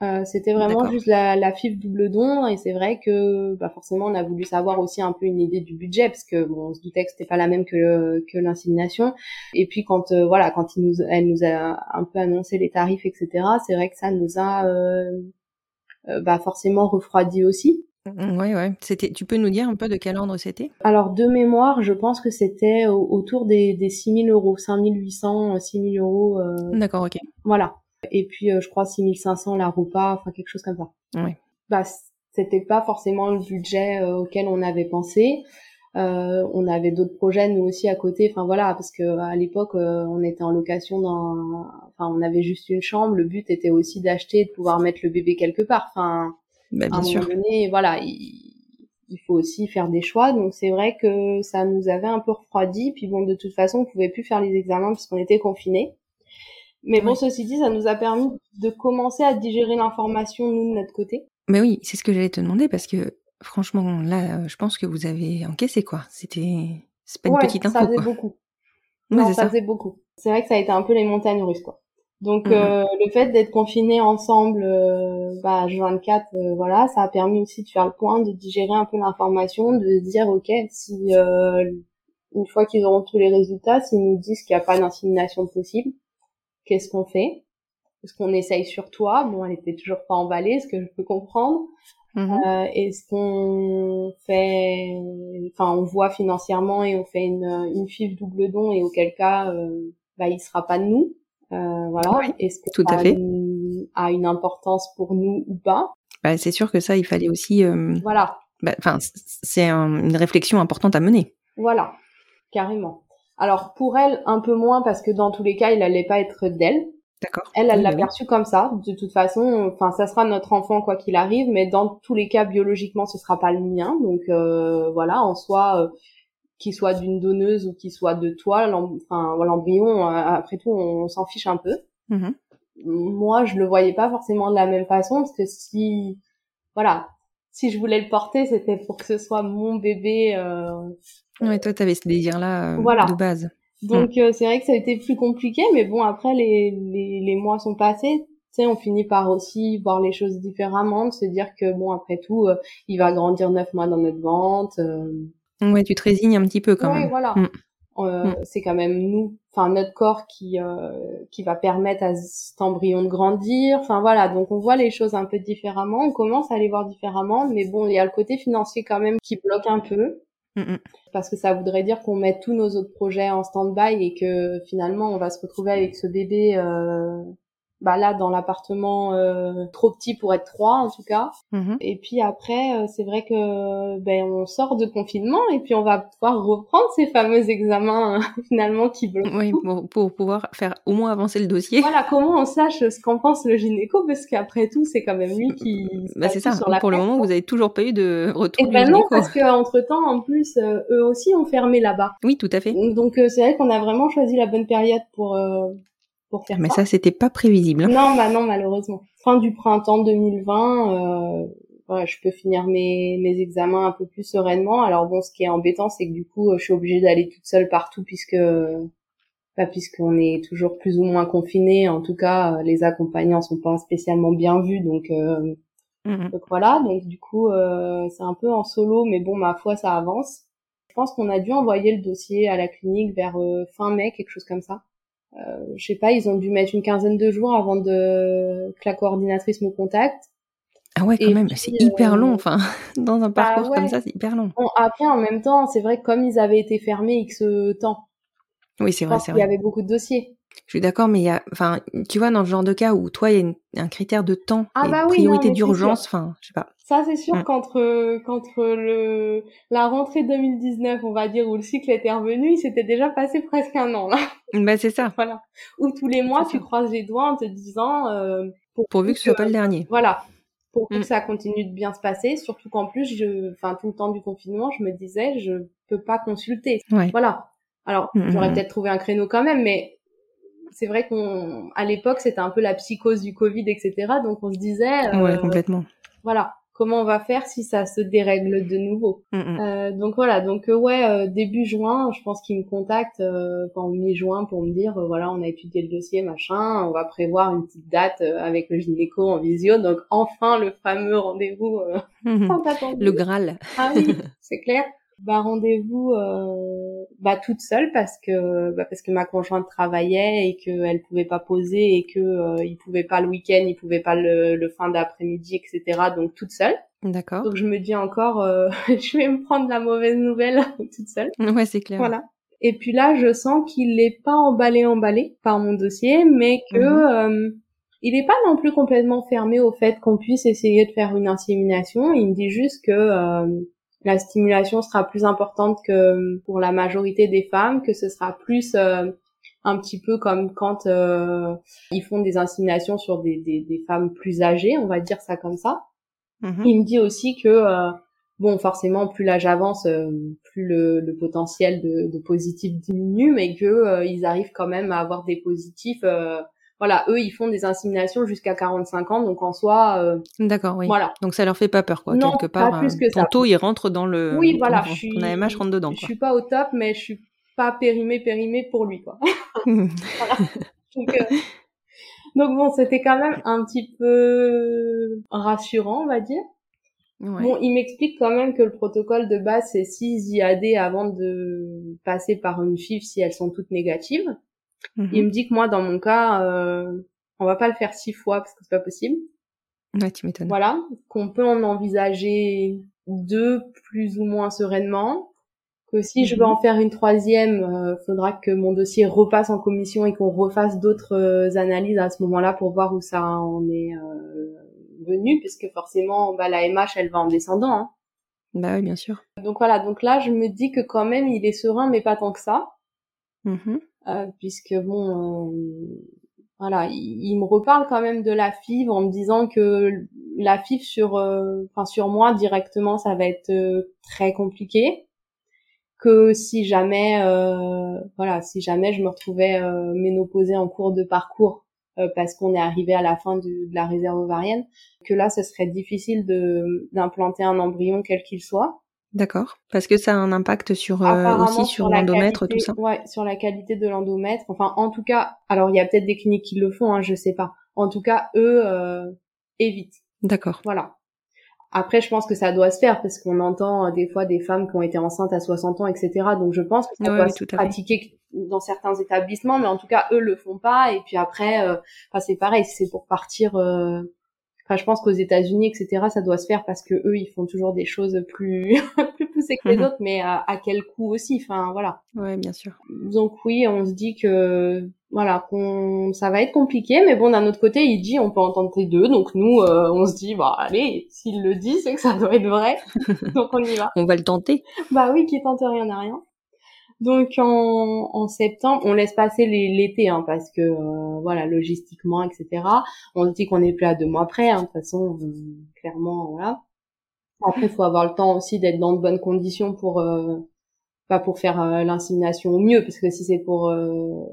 Euh, c'était vraiment juste la, la FIF double don et c'est vrai que bah forcément on a voulu savoir aussi un peu une idée du budget parce que bon on se doutait que c'était pas la même que que l'insémination et puis quand euh, voilà quand il nous elle nous a un peu annoncé les tarifs etc c'est vrai que ça nous a euh, euh, bah forcément refroidi aussi Ouais, ouais. C'était, tu peux nous dire un peu de quel ordre c'était? Alors, de mémoire, je pense que c'était autour des, des 6000 euros, 5800, 6000 euros. Euh, D'accord, ok. Voilà. Et puis, euh, je crois 6500 la repas, enfin quelque chose comme ça. Ouais. Bah, c'était pas forcément le budget euh, auquel on avait pensé. Euh, on avait d'autres projets nous aussi à côté. Enfin voilà, parce que à l'époque euh, on était en location dans, enfin on avait juste une chambre. Le but était aussi d'acheter, de pouvoir mettre le bébé quelque part. Enfin, bah, à bien un sûr. moment donné, voilà, il, il faut aussi faire des choix. Donc c'est vrai que ça nous avait un peu refroidi. Puis bon, de toute façon, on pouvait plus faire les examens puisqu'on était confinés. Mais bon, ceci dit, ça nous a permis de commencer à digérer l'information nous de notre côté. Mais oui, c'est ce que j'allais te demander parce que franchement, là, euh, je pense que vous avez encaissé quoi. C'était, c'est pas une ouais, petite ça info faisait quoi. beaucoup. Ouais, non, ça ça. faisait beaucoup. C'est vrai que ça a été un peu les montagnes russes, quoi. Donc Mhm. euh, le fait d'être confinés ensemble, euh, bah, H24, euh, voilà, ça a permis aussi de faire le point, de digérer un peu l'information, de dire ok, si euh, une fois qu'ils auront tous les résultats, s'ils nous disent qu'il n'y a pas d'insémination possible, qu'est-ce qu'on fait? Est-ce qu'on essaye sur toi? Bon, elle était toujours pas emballée, ce que je peux comprendre. Mhm. Euh, Est-ce qu'on fait, enfin, on voit financièrement et on fait une, une FIV double don et auquel cas, euh, bah, il sera pas de nous. Euh, voilà. Oui, Est-ce que tout à fait. une- a une importance pour nous ou pas? Bah, c'est sûr que ça, il fallait aussi. euh, Voilà, bah, Enfin, c'est un- une réflexion importante à mener. voilà, carrément. Alors pour elle, un peu moins parce que dans tous les cas, il allait pas être d'elle. D'accord. Elle, elle Oui, l'a oui. perçu comme ça. De toute façon, enfin, ça sera notre enfant quoi qu'il arrive, mais dans tous les cas, biologiquement, ce sera pas le mien. Donc euh, voilà, en soi, euh, qu'il soit d'une donneuse ou qu'il soit de toi, enfin l'embryon, euh, après tout, on, s'en fiche un peu. Mhm. Moi, je le voyais pas forcément de la même façon parce que si, voilà, si je voulais le porter, c'était pour que ce soit mon bébé. euh, Ouais, toi, t'avais ce désir-là euh, Voilà. de base. Donc euh, c'est vrai que ça a été plus compliqué, mais bon après les, les, les mois sont passés, tu sais, on finit par aussi voir les choses différemment, de se dire que bon après tout, euh, il va grandir neuf mois dans notre ventre. euh, Ouais, tu te résignes un petit peu quand ouais, même. voilà. Mm. Euh, Mm. C'est quand même nous, enfin notre corps qui euh, qui va permettre à cet embryon de grandir. Enfin voilà, donc on voit les choses un peu différemment, on commence à les voir différemment, mais bon il y a le côté financier quand même qui bloque un peu Mm, mm. parce que ça voudrait dire qu'on met tous nos autres projets en stand-by et que finalement on va se retrouver avec ce bébé euh, bah là dans l'appartement euh, trop petit pour être trois en tout cas Mhm. et puis après euh, c'est vrai que ben on sort de confinement et puis on va pouvoir reprendre ces fameux examens euh, finalement qui bloquent Oui, pour, pour pouvoir faire au moins avancer le dossier. voilà comment on sache ce qu'en pense le gynéco parce qu'après tout c'est quand même lui qui Bah, c'est ça. passe sur la Pour le moment, quoi. vous avez toujours pas eu de retour et du ben non gynéco. parce que entre temps en plus euh, eux aussi ont fermé là-bas Oui, tout à fait. Donc euh, c'est vrai qu'on a vraiment choisi la bonne période pour euh, pour faire Mais ça. ça, c'était pas prévisible. Non, bah non, malheureusement. Fin du printemps 2020, euh, je peux finir mes mes examens un peu plus sereinement. Alors bon, ce qui est embêtant, c'est que du coup, je suis obligée d'aller toute seule partout puisque bah, puisqu'on est toujours plus ou moins confinés. En tout cas, euh, les accompagnants sont pas spécialement bien vus, donc euh, Mhm. donc voilà, donc du coup, euh, c'est un peu en solo, mais bon, ma foi, ça avance. Je pense qu'on a dû envoyer le dossier à la clinique vers euh, fin mai, quelque chose comme ça. Euh, je sais pas, ils ont dû mettre une quinzaine de jours avant de que la coordinatrice me contacte. Ah ouais, quand Et même, c'est hyper euh, long. Enfin, dans un parcours ouais. comme ça, c'est hyper long. Bon, après, en même temps, c'est vrai que comme ils avaient été fermés X temps, Oui, c'est vrai, c'est qu'il y vrai. avait beaucoup de dossiers. Je suis d'accord, mais il y a, enfin, tu vois, dans ce genre de cas où toi, il y a une- un critère de temps Ah et bah oui, priorité d'urgence, enfin, je sais pas. Ça, c'est sûr Mm. qu'entre qu'entre le la rentrée 2019, on va dire, où le cycle était revenu, il s'était déjà passé presque un an là. Bah, c'est ça. Voilà. Où tous les mois, tu croises les doigts en te disant, euh, Pourvu que ce soit pas le dernier. voilà, pour que Mm. ça continue de bien se passer. Surtout qu'en plus, je, enfin, tout le temps du confinement, je me disais, je peux pas consulter. Ouais. Voilà. Alors, Mm, j'aurais peut-être trouvé un créneau quand même, mais c'est vrai qu'on, à l'époque, c'était un peu la psychose du Covid, etc. Donc, on se disait, euh, Ouais, complètement. voilà, comment on va faire si ça se dérègle de nouveau. Mm, mm. Euh, donc voilà, donc euh, ouais, euh, début juin, je pense qu'ils me contactent, euh, enfin mi-juin pour me dire, voilà, on a étudié le dossier, machin, on va prévoir une petite date avec le gynéco en visio, donc enfin le fameux rendez-vous attendu. Le Graal. Ah oui, c'est clair. Bah rendez-vous euh, bah toute seule parce que bah, parce que ma conjointe travaillait et qu'elle pouvait pas poser et que euh, il pouvait pas le week-end, il pouvait pas le, le fin d'après-midi, etc. Donc toute seule. D'accord. Donc je me dis encore, euh, je vais me prendre la mauvaise nouvelle toute seule. Ouais, c'est clair. Voilà. Et puis là, je sens qu'il est pas emballé emballé par mon dossier, mais que Mhm. euh, il est pas non plus complètement fermé au fait qu'on puisse essayer de faire une insémination. Il me dit juste que euh, la stimulation sera plus importante que pour la majorité des femmes, que ce sera plus euh, un petit peu comme quand euh, ils font des inséminations sur des, des, des femmes plus âgées, on va dire ça comme ça. Mhm. Il me dit aussi que euh, bon, forcément, plus l'âge avance, euh, plus le, le potentiel de, de positif diminue, mais que euh, ils arrivent quand même à avoir des positifs. Voilà, eux, ils font des inséminations jusqu'à 45 ans, donc en soi, euh, D'accord, oui. voilà. Donc ça leur fait pas peur, quoi. Non, Quelque pas part, plus euh, que ton ça. taux, il rentre dans le. Oui, voilà, ton- je suis. Ton AMH rentre dedans, Je quoi. suis pas au top, mais je suis pas périmé périmé pour lui, quoi. Donc, euh, donc bon, c'était quand même un petit peu rassurant, on va dire. Ouais. Bon, il m'explique quand même que le protocole de base, c'est 6 IAD avant de passer par une FIV si elles sont toutes négatives. Il me dit que moi, dans mon cas, euh, on va pas le faire six fois parce que c'est pas possible. Ouais, tu m'étonnes. Voilà, qu'on peut en envisager deux plus ou moins sereinement. Que si je veux Mhm. en faire une troisième, euh, faudra que mon dossier repasse en commission et qu'on refasse d'autres euh, analyses à ce moment-là pour voir où ça en est euh, venu, puisque forcément, bah, la MH, elle va en descendant. Hein. Bah oui, bien sûr. Donc voilà, donc là, je me dis que quand même, il est serein, mais pas tant que ça. Mhm. Euh, puisque bon, euh, voilà, il, me reparle quand même de la FIV en me disant que la FIV sur, euh, enfin sur moi directement, ça va être très compliqué. Que si jamais, voilà, si jamais je me retrouvais euh, ménopausée en cours de parcours parce qu'on est arrivé à la fin de, de la réserve ovarienne, que là, ce serait difficile d'implanter un embryon quel qu'il soit. D'accord. Parce que ça a un impact sur euh, aussi sur l'endomètre, tout ça? Ouais, sur la qualité de l'endomètre. Enfin, en tout cas, alors il y a peut-être des cliniques qui le font, hein, je sais pas. En tout cas, eux euh, évitent. D'accord. Voilà. Après, je pense que ça doit se faire parce qu'on entend euh, des fois des femmes qui ont été enceintes à 60 ans, etc. Donc, je pense que ça Ouais, doit oui, se pratiquer dans certains établissements, mais en tout cas, eux le font pas. Et puis après, euh, enfin, c'est pareil, c'est pour partir. Enfin, je pense qu'aux États-Unis, etc., ça doit se faire parce que eux, ils font toujours des choses plus plus poussées que les Mhm. autres, mais à, à quel coût aussi. Enfin, voilà. Ouais, bien sûr. Donc oui, on se dit que voilà, qu'on ça va être compliqué, mais bon, d'un autre côté, il dit on peut entendre les deux, donc nous, euh, on se dit bah allez, s'il le dit, c'est que ça doit être vrai, donc on y va. On va le tenter. Bah oui, qui tente rien n'a rien. Donc en, en septembre, on laisse passer l'été, hein, parce que euh, voilà, logistiquement, etc. On dit qu'on est plus à deux mois près, hein, de toute façon, euh, clairement, voilà. Après, il faut avoir le temps aussi d'être dans de bonnes conditions pour euh, pas pour faire euh, l'insémination au mieux, parce que si c'est pour euh,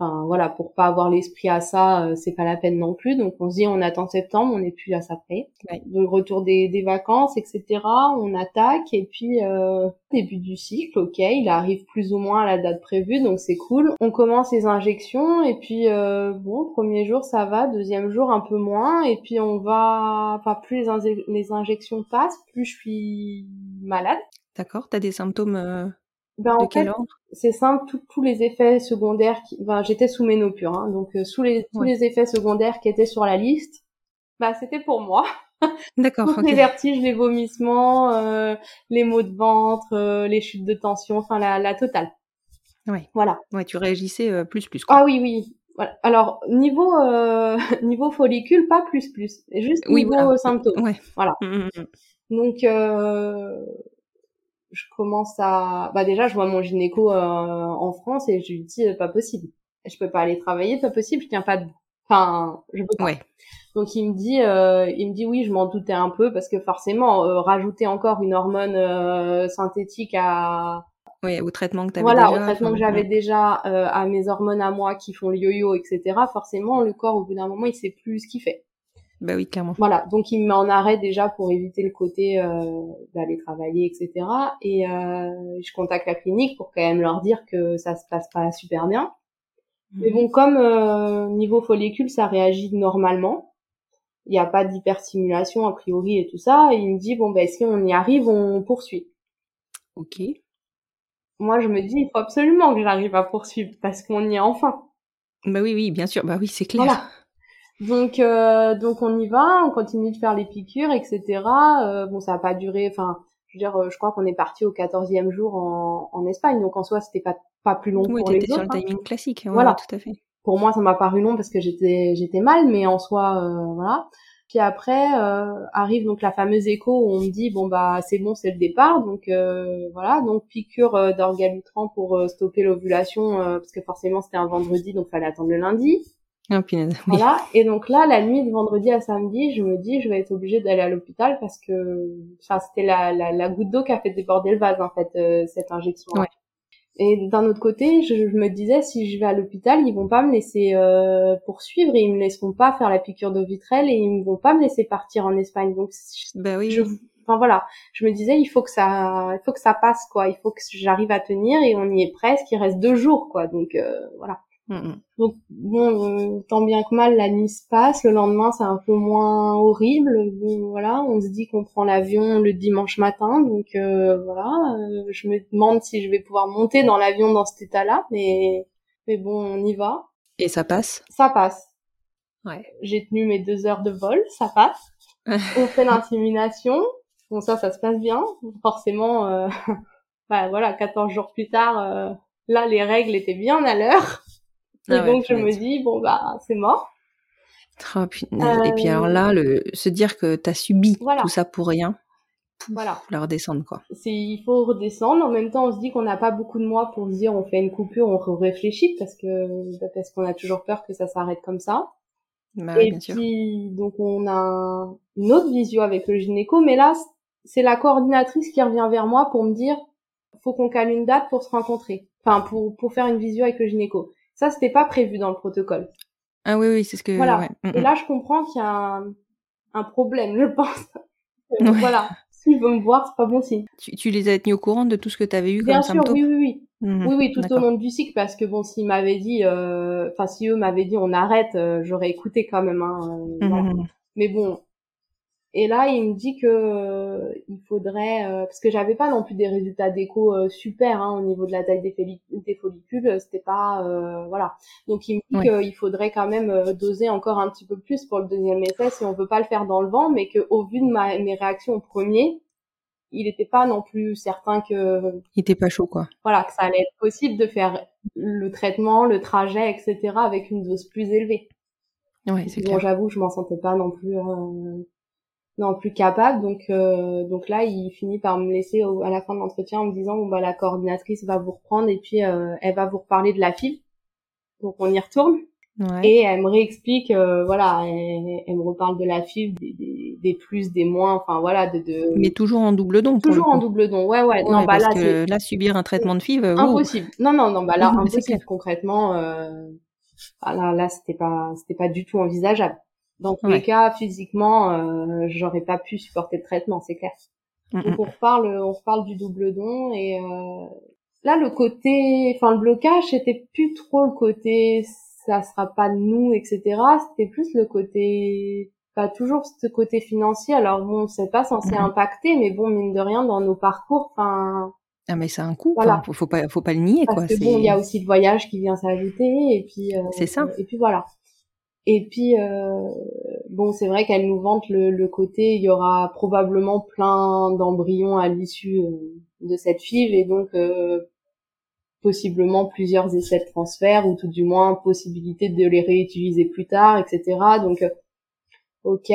Enfin voilà, pour pas avoir l'esprit à ça, euh, c'est pas la peine non plus. Donc on se dit on attend septembre, on n'est plus à ça près. Ouais. Le retour des, des vacances, etc. On attaque et puis euh, début du cycle, ok, il arrive plus ou moins à la date prévue, donc c'est cool. On commence les injections et puis euh, bon, premier jour ça va, deuxième jour un peu moins et puis on va, enfin plus les, inje- les injections passent, plus je suis malade. D'accord. T'as des symptômes euh, Ben, de en quel fait, ordre? C'est simple, tous les effets secondaires, qui, ben, j'étais sous ménopure, hein, donc euh, sous les, tous Ouais. les effets secondaires qui étaient sur la liste, bah c'était pour moi. D'accord. Les vertiges, les vomissements, euh, les maux de ventre, euh, les chutes de tension, enfin la, la totale. Ouais. Voilà. Ouais, tu réagissais euh, plus plus. Quoi. Ah oui, oui. Voilà. Alors niveau euh, niveau follicule, pas plus plus, juste Oui, niveau voilà. symptômes. Ouais. Voilà. Mm, mm, mm. Donc, euh, je commence à... Bah déjà, je vois mon gynéco euh, en France et je lui dis, euh, pas possible. Je peux pas aller travailler, pas possible, je tiens pas debout. Enfin, je peux pas. Ouais. Donc il me dit, euh, il me dit oui, je m'en doutais un peu parce que forcément, euh, rajouter encore une hormone euh, synthétique à Ouais, au traitement que t'avais voilà, déjà. au traitement enfin, que j'avais ouais. déjà, euh, à mes hormones à moi qui font le yo-yo, etc. Forcément, le corps au bout d'un moment, il sait plus ce qu'il fait. Bah oui, clairement. Voilà, donc il me met en arrêt déjà pour éviter le côté euh, d'aller travailler, etc. Et euh, je contacte la clinique pour quand même leur dire que ça se passe pas super bien. Mais bon, comme euh, niveau follicule, ça réagit normalement. Il n'y a pas d'hyperstimulation a priori et tout ça. Et il me dit bon ben si on y arrive, on poursuit. Ok. Moi, je me dis, il faut absolument que j'arrive à poursuivre parce qu'on y est enfin. Bah oui, oui, bien sûr. Bah oui, c'est clair. Voilà. Donc, euh, donc on y va, on continue de faire les piqûres, etc. Euh, bon, ça n'a pas duré. Enfin, je veux dire, euh, je crois qu'on est parti au quatorzième jour en, en Espagne, donc en soi, c'était pas pas plus long Oui, pour les t'étais sur autres. le hein. timing classique. ouais, Voilà. tout à fait. Pour moi, ça m'a paru long parce que j'étais j'étais mal, mais en soi, euh, voilà. Puis après euh, arrive donc la fameuse écho où on me dit bon bah c'est bon, c'est le départ, donc euh, voilà, donc piqûre d'orgalutran pour stopper l'ovulation euh, parce que forcément c'était un vendredi, donc fallait attendre le lundi. Ah, punaise. Oui. Voilà. Et donc là, la nuit de vendredi à samedi, je me dis, je vais être obligée d'aller à l'hôpital parce que, enfin, c'était la, la, la goutte d'eau qui a fait déborder le vase, en fait, euh, cette injection. Ouais. Et d'un autre côté, je, je me disais, si je vais à l'hôpital, ils vont pas me laisser euh, poursuivre, et ils me laisseront pas faire la piqûre de vitrelle et ils ne vont pas me laisser partir en Espagne. Donc, Bah oui. je, enfin voilà, je me disais, il faut que ça, il faut que ça passe, quoi. Il faut que j'arrive à tenir et on y est presque. Il reste deux jours, quoi. Donc euh, voilà. Mm, mm. Donc bon, euh, tant bien que mal, la nuit se passe. Le lendemain, c'est un peu moins horrible. Bon, voilà, on se dit qu'on prend l'avion le dimanche matin, donc euh, voilà. euh, je me demande si je vais pouvoir monter dans l'avion dans cet état-là, mais mais bon, on y va. Et ça passe? Ça passe. Ouais. J'ai tenu mes deux heures de vol, ça passe. on fait l'insémination. Bon, ça, ça se passe bien. Forcément, euh, bah voilà, 14 jours plus tard, euh, là, les règles étaient bien à l'heure. Et Ah ouais, donc, je me dis, bon, bah, c'est mort. Punaise. Et puis alors là, le se dire que t'as subi Euh, Voilà. tout ça pour rien, Voilà. la redescendre quoi. C'est, il faut redescendre. En même temps, on se dit qu'on n'a pas beaucoup de mois pour se dire, on fait une coupure, on réfléchit parce que, bah, parce qu'on a toujours peur que ça s'arrête comme ça. Bah et bien sûr. puis, donc, on a une autre visio avec le gynéco, mais là, c'est la coordinatrice qui revient vers moi pour me dire, faut qu'on cale une date pour se rencontrer. Enfin, pour, pour faire une visio avec le gynéco. Ça, c'était pas prévu dans le protocole. Ah oui, oui, c'est ce que. Voilà. ouais. Mm, Et mm. là, je comprends qu'il y a un, un problème, je pense. Euh, Ouais. Voilà. S'il veut me voir, c'est pas bon signe. Tu, tu les as tenus au courant de tout ce que t'avais eu Bien comme sûr, symptômes oui, oui, oui. Mhm. Oui, oui, tout au long du cycle, parce que bon, s'ils m'avaient dit, euh, enfin, si eux m'avaient dit on arrête, euh, j'aurais écouté quand même, hein, euh, mhm. Mais bon. Et là, il me dit que euh, il faudrait, euh, parce que j'avais pas non plus des résultats d'écho euh, super hein, au niveau de la taille des, follicules, euh, c'était pas, euh, voilà. Donc il me dit Ouais. qu'il faudrait quand même euh, doser encore un petit peu plus pour le deuxième essai si on veut pas le faire dans le vent, mais que au vu de ma, mes réactions au premier, il n'était pas non plus certain que Il était pas chaud quoi. voilà, que ça allait être possible de faire le traitement, le trajet, etc. avec une dose plus élevée. Ouais, c'est Bon, j'avoue, je m'en sentais pas non plus, euh, non plus capable. Donc, euh, donc là, il finit par me laisser au- à la fin de l'entretien en me disant, bon bah la coordinatrice va vous reprendre et puis euh, elle va vous reparler de la FIV. Donc on y retourne Ouais. et elle me réexplique, euh, voilà, elle, elle me reparle de la FIV, des, des, des plus, des moins, enfin voilà, de, de Mais toujours en double don. toujours en double don. Ouais, ouais. Ouais, non, bah parce là, que là, subir un traitement de FIV, wow. impossible. Non, non, non, bah là, impossible. Concrètement, euh, ah là, là, c'était pas, c'était pas du tout envisageable. Dans tous Ouais. les cas, physiquement, euh, j'aurais pas pu supporter le traitement, c'est clair. Mm, Donc mm. on reparle, on reparle du double don et euh, là le côté, enfin le blocage, c'était plus trop le côté, ça sera pas de nous, etc. C'était plus le côté, pas toujours ce côté financier. Alors bon, c'est pas censé Mhm. impacter, mais bon mine de rien dans nos parcours, enfin Ah mais c'est un coup. Voilà. Faut, faut pas, faut pas le nier parce quoi. que c'est- bon, il y a aussi le voyage qui vient s'ajouter et puis euh, C'est ça. Et puis voilà. Et puis euh, bon, c'est vrai qu'elle nous vante le, le côté, il y aura probablement plein d'embryons à l'issue euh, de cette FIV et donc euh, possiblement plusieurs essais de transfert ou tout du moins possibilité de les réutiliser plus tard, etc. Donc euh, ok.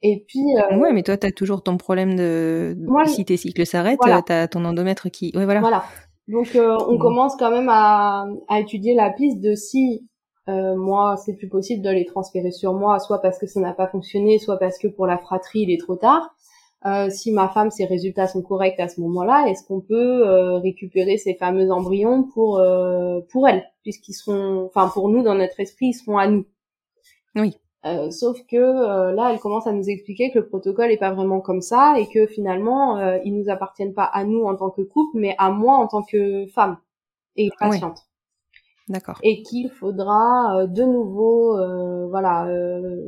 Et puis euh, Ouais, mais toi, t'as toujours ton problème de. Moi, si tes cycles s'arrêtent, voilà. t'as ton endomètre qui. Ouais, voilà. Voilà. Donc euh, on commence quand même à, à étudier la piste de si euh, moi c'est plus possible de les transférer sur moi, soit parce que ça n'a pas fonctionné, soit parce que pour la fratrie il est trop tard. Euh, si ma femme ses résultats sont corrects à ce moment-là, est-ce qu'on peut euh, récupérer ces fameux embryons pour euh, pour elle, puisqu'ils seront, enfin pour nous dans notre esprit ils seront à nous. Oui. Euh, sauf que euh, là, elle commence à nous expliquer que le protocole est pas vraiment comme ça et que finalement, euh, ils nous appartiennent pas à nous en tant que couple, mais à moi en tant que femme et patiente. D'accord. Et qu'il faudra euh, de nouveau, euh, voilà, euh,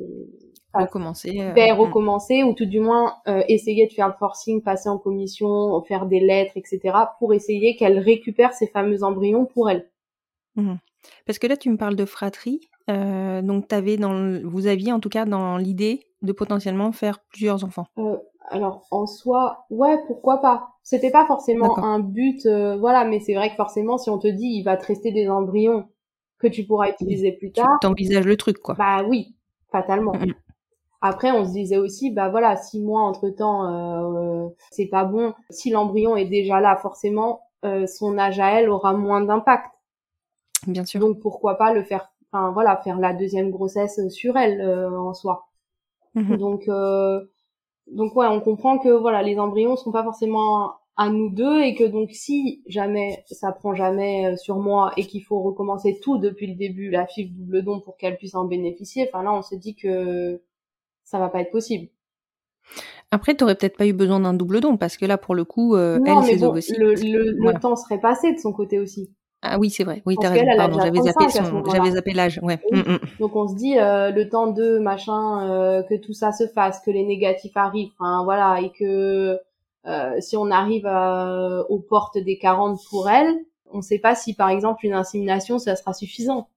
recommencer. euh, ben, mm. recommencer ou tout du moins euh, essayer de faire le forcing, passer en commission, faire des lettres, etc. pour essayer qu'elle récupère ces fameux embryons pour elle. Parce que là, tu me parles de fratrie. euh, donc, dans, le- vous aviez en tout cas dans l'idée de potentiellement faire plusieurs enfants. Alors en soi, ouais, pourquoi pas. C'était pas forcément un but, euh, voilà, mais c'est vrai que forcément, si on te dit il va te rester des embryons que tu pourras utiliser plus Tu tard, t'envisages le truc, quoi. bah oui, fatalement. Mhm. Après, on se disait aussi, bah voilà, six mois entre temps, euh, c'est pas bon. Si l'embryon est déjà là, forcément, euh, son âge à elle aura moins d'impact. Bien sûr. Donc pourquoi pas le faire, enfin voilà, faire la deuxième grossesse sur elle euh, en soi. Mhm. Donc euh, donc ouais, on comprend que voilà, les embryons sont pas forcément à nous deux et que donc si jamais ça prend jamais euh, sur moi et qu'il faut recommencer tout depuis le début, la FIV double don pour qu'elle puisse en bénéficier, enfin là on se dit que ça va pas être possible. Après, t'aurais peut-être pas eu besoin d'un double don parce que là, pour le coup, euh, non elle, mais ses bon, ovocytes. le, le, le voilà. temps serait passé de son côté aussi. Ah oui, c'est vrai. Oui, t'as raison. Pardon, j'avais 35 zappé son, j'avais zappé l'âge. Ouais. Oui. Mm, mm. Donc on se dit euh, le temps de machin, euh, que tout ça se fasse, que les négatifs arrivent, voilà, et que euh, si on arrive à- aux portes des 40 pour elle, on ne sait pas si par exemple une insémination ça sera suffisant.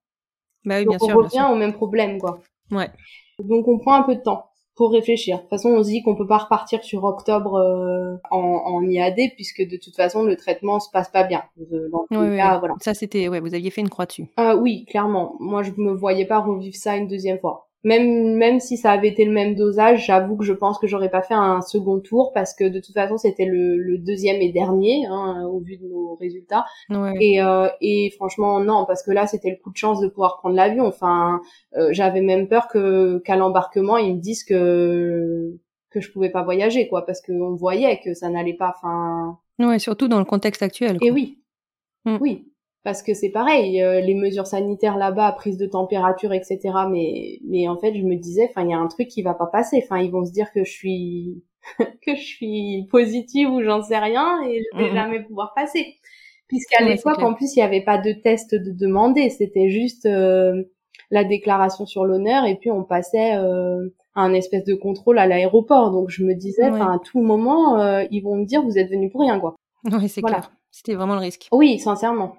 Bah oui, Donc bien on sûr. bien revient sûr. au même problème quoi. Ouais. Donc on prend un peu de temps pour réfléchir. De toute façon, on se dit qu'on peut pas repartir sur octobre euh, en, en IAD puisque de toute façon le traitement se passe pas bien. Euh, Dans les ouais, cas, ouais. voilà. Ça, c'était, ouais, vous aviez fait une croix dessus. Euh, oui, clairement. Moi, je me voyais pas revivre ça une deuxième fois. Même même si ça avait été le même dosage, j'avoue que je pense que j'aurais pas fait un second tour parce que de toute façon c'était le, le deuxième et dernier hein, au vu de nos résultats. Ouais. Et euh, et franchement non parce que là c'était le coup de chance de pouvoir prendre l'avion. Enfin, euh, j'avais même peur que qu'à l'embarquement ils me disent que que je pouvais pas voyager quoi parce que on voyait que ça n'allait pas. Enfin, Ouais, surtout dans le contexte actuel. et oui, Mm. oui, parce que c'est pareil, euh, les mesures sanitaires là-bas, prise de température, etc. Mais mais en fait, je me disais, enfin, il y a un truc qui va pas passer. Enfin, ils vont se dire que je suis que je suis positive ou j'en sais rien et je vais jamais pouvoir passer. Puisqu'à Ouais, l'époque, en plus, il y avait pas de test de demander, c'était juste euh, la déclaration sur l'honneur et puis on passait euh, à un espèce de contrôle à l'aéroport. Donc je me disais, Ouais. à tout moment, euh, ils vont me dire, vous êtes venu pour rien, quoi. Ouais, c'est Voilà. clair. C'était vraiment le risque. Oui, sincèrement.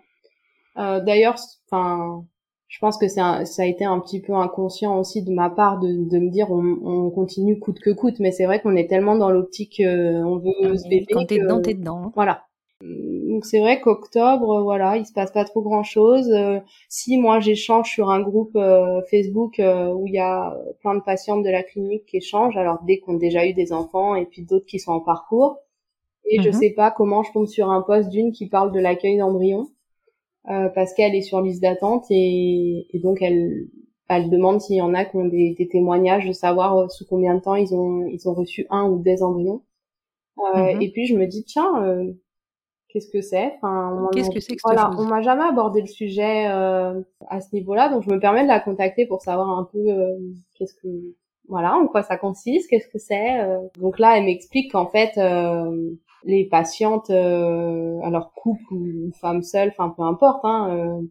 Euh, D'ailleurs, enfin, je pense que c'est un- ça a été un petit peu inconscient aussi de ma part de, de me dire on, on continue coûte que coûte, mais c'est vrai qu'on est tellement dans l'optique euh, on veut se bébé Quand t'es dedans, t'es dedans. hein. voilà. Donc c'est vrai qu'octobre, euh, voilà, il se passe pas trop grand chose. si moi j'échange sur un groupe euh, Facebook euh, où il y a plein de patientes de la clinique qui échangent, alors dès qu'on a déjà eu des enfants et puis d'autres qui sont en parcours, et je Mhm. sais pas comment je tombe sur un post d'une qui parle de l'accueil d'embryons euh, parce qu'elle est sur liste d'attente et, et donc elle elle demande s'il y en a qui ont des, des témoignages de savoir euh, sous combien de temps ils ont ils ont reçu un ou des embryons. Euh, Mhm. Et puis je me dis tiens euh, qu'est-ce que c'est? Enfin on- Qu'est-ce que c'est que voilà, chose? on m'a jamais abordé le sujet euh, à ce niveau-là, donc je me permets de la contacter pour savoir un peu euh, qu'est-ce que voilà en quoi ça consiste, qu'est-ce que c'est. euh. Donc là elle m'explique qu'en fait euh, les patientes, euh, alors couple ou femme seule, enfin peu importe, hein, euh,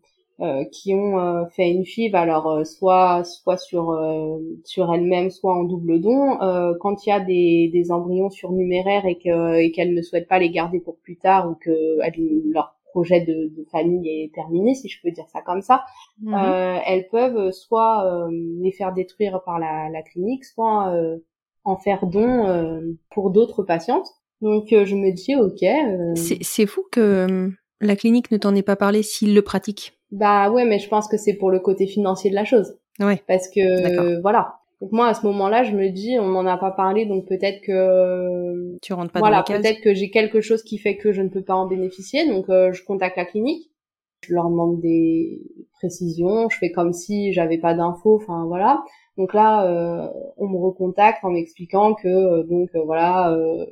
euh, qui ont euh, fait une FIV, alors euh, soit soit sur euh, sur elles-mêmes, soit en double don, euh, quand il y a des, des embryons surnuméraires et que et qu'elles ne souhaitent pas les garder pour plus tard ou que elles- leur projet de, de famille est terminé, si je peux dire ça comme ça, Mhm. euh, elles peuvent soit euh, les faire détruire par la, la clinique, soit euh, en faire don euh, pour d'autres patientes. Donc euh, je me dis ok, euh, C'est fou que hum, la clinique ne t'en ait pas parlé s'ils le pratiquent. bah ouais, mais je pense que c'est pour le côté financier de la chose, Ouais. parce que euh, voilà. Donc moi à ce moment-là, je me dis on m'en a pas parlé, donc peut-être que Tu rentres pas voilà, dans la case. peut-être que j'ai quelque chose qui fait que je ne peux pas en bénéficier, donc euh, je contacte la clinique, je leur demande des précisions, je fais comme si j'avais pas d'infos, enfin voilà. Donc là, euh, on me recontacte en m'expliquant que euh, donc euh, voilà, euh,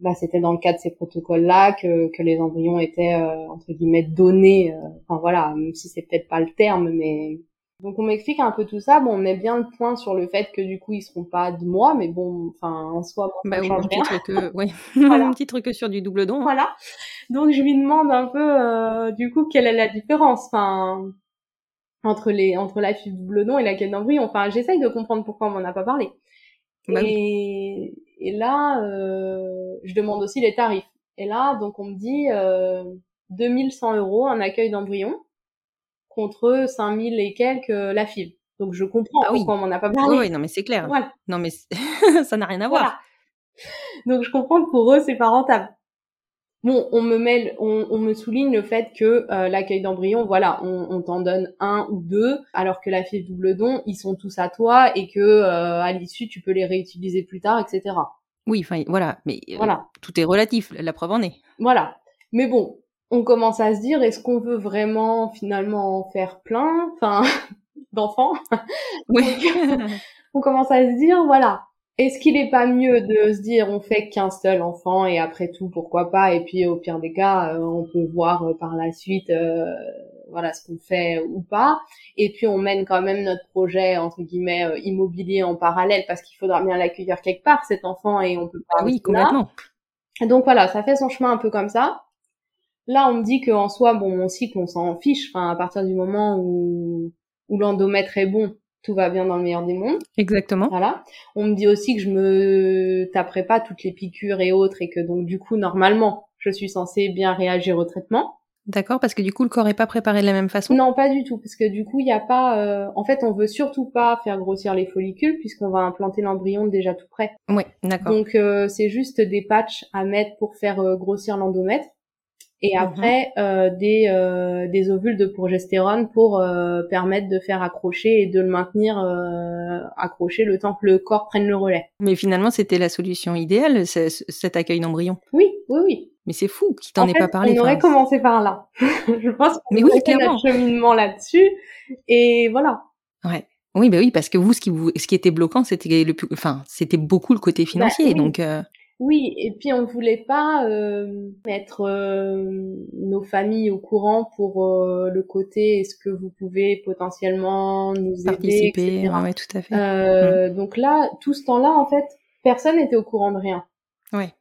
bah, c'était dans le cadre de ces protocoles-là que, que les embryons étaient euh, entre guillemets donnés, euh, enfin voilà, même si c'est peut-être pas le terme, mais donc on m'explique un peu tout ça. Bon, on met bien le point sur le fait que du coup ils seront pas de moi, mais bon, enfin en soi, moi, Bah, ça change rien. truc, euh, ouais. Voilà. un petit truc sur du double don. hein. Voilà. Donc je lui demande un peu euh, du coup quelle est la différence enfin entre les entre la fibre double don et la quête d'embryon. Enfin, j'essaye de comprendre pourquoi on m'en a pas parlé. Bah oui. Et, là, euh, je demande aussi les tarifs. Et là, donc on me dit euh, 2100 euros un accueil d'embryon contre 5000 et quelques euh, la FIV. Donc je comprends Ah oui. pourquoi on m'en a pas Oui, parlé. oui, non mais c'est clair. Voilà. Non mais ça n'a rien à Voilà. voir. Donc je comprends que pour eux c'est pas rentable. Bon, on me mêle, on, on me souligne le fait que euh, l'accueil d'embryon, voilà, on, on t'en donne un ou deux, alors que la FIV double don, ils sont tous à toi et que euh, à l'issue tu peux les réutiliser plus tard, etc. Oui, enfin voilà, mais euh, Voilà. tout est relatif. La preuve en est. Voilà. Mais bon, on commence à se dire, est-ce qu'on veut vraiment finalement en faire plein, enfin, d'enfants? Oui. On commence à se dire, voilà, est-ce qu'il est pas mieux de se dire, on fait qu'un seul enfant et après tout, pourquoi pas, et puis au pire des cas, euh, on peut voir euh, par la suite, euh, voilà, ce qu'on fait ou pas, et puis on mène quand même notre projet entre guillemets euh, immobilier en parallèle parce qu'il faudra bien l'accueillir quelque part cet enfant et on peut pas Ah oui, rester là. complètement. Donc voilà, ça fait son chemin un peu comme ça. Là, on me dit qu'en soi, bon, mon cycle, on s'en fiche. Enfin, à partir du moment où, où l'endomètre est bon, tout va bien dans le meilleur des mondes. Exactement. Voilà. On me dit aussi que je me taperai pas toutes les piqûres et autres et que donc du coup, normalement, je suis censée bien réagir au traitement. D'accord, parce que du coup, le corps est pas préparé de la même façon? Non, pas du tout, parce que du coup, il n'y a pas. euh, En fait, on veut surtout pas faire grossir les follicules puisqu'on va implanter l'embryon déjà tout prêt. Oui, d'accord. Donc euh, c'est juste des patchs à mettre pour faire euh, grossir l'endomètre et Mhm. après euh, des euh, des ovules de progestérone pour euh, permettre de faire accrocher et de le maintenir euh, accroché le temps que le corps prenne le relais. Mais finalement, c'était la solution idéale, ce- ce- cet accueil d'embryon. Oui, oui, oui. Mais c'est fou qu'il t'en En ait pas parlé. On aurait enfin, commencé par là. Je pense qu'on oui, fait clairement. notre cheminement là-dessus et voilà. Ouais. Oui, bah oui, parce que vous, ce qui vous, ce qui était bloquant, c'était le plus, enfin, c'était beaucoup le côté financier. oui. Donc, euh, Oui, et puis on voulait pas euh, mettre euh, nos familles au courant pour euh, le côté est-ce que vous pouvez potentiellement nous aider, participer, etc. ouais, tout à fait. Euh, Donc là, tout ce temps-là, en fait, personne n'était au courant de rien. Ouais.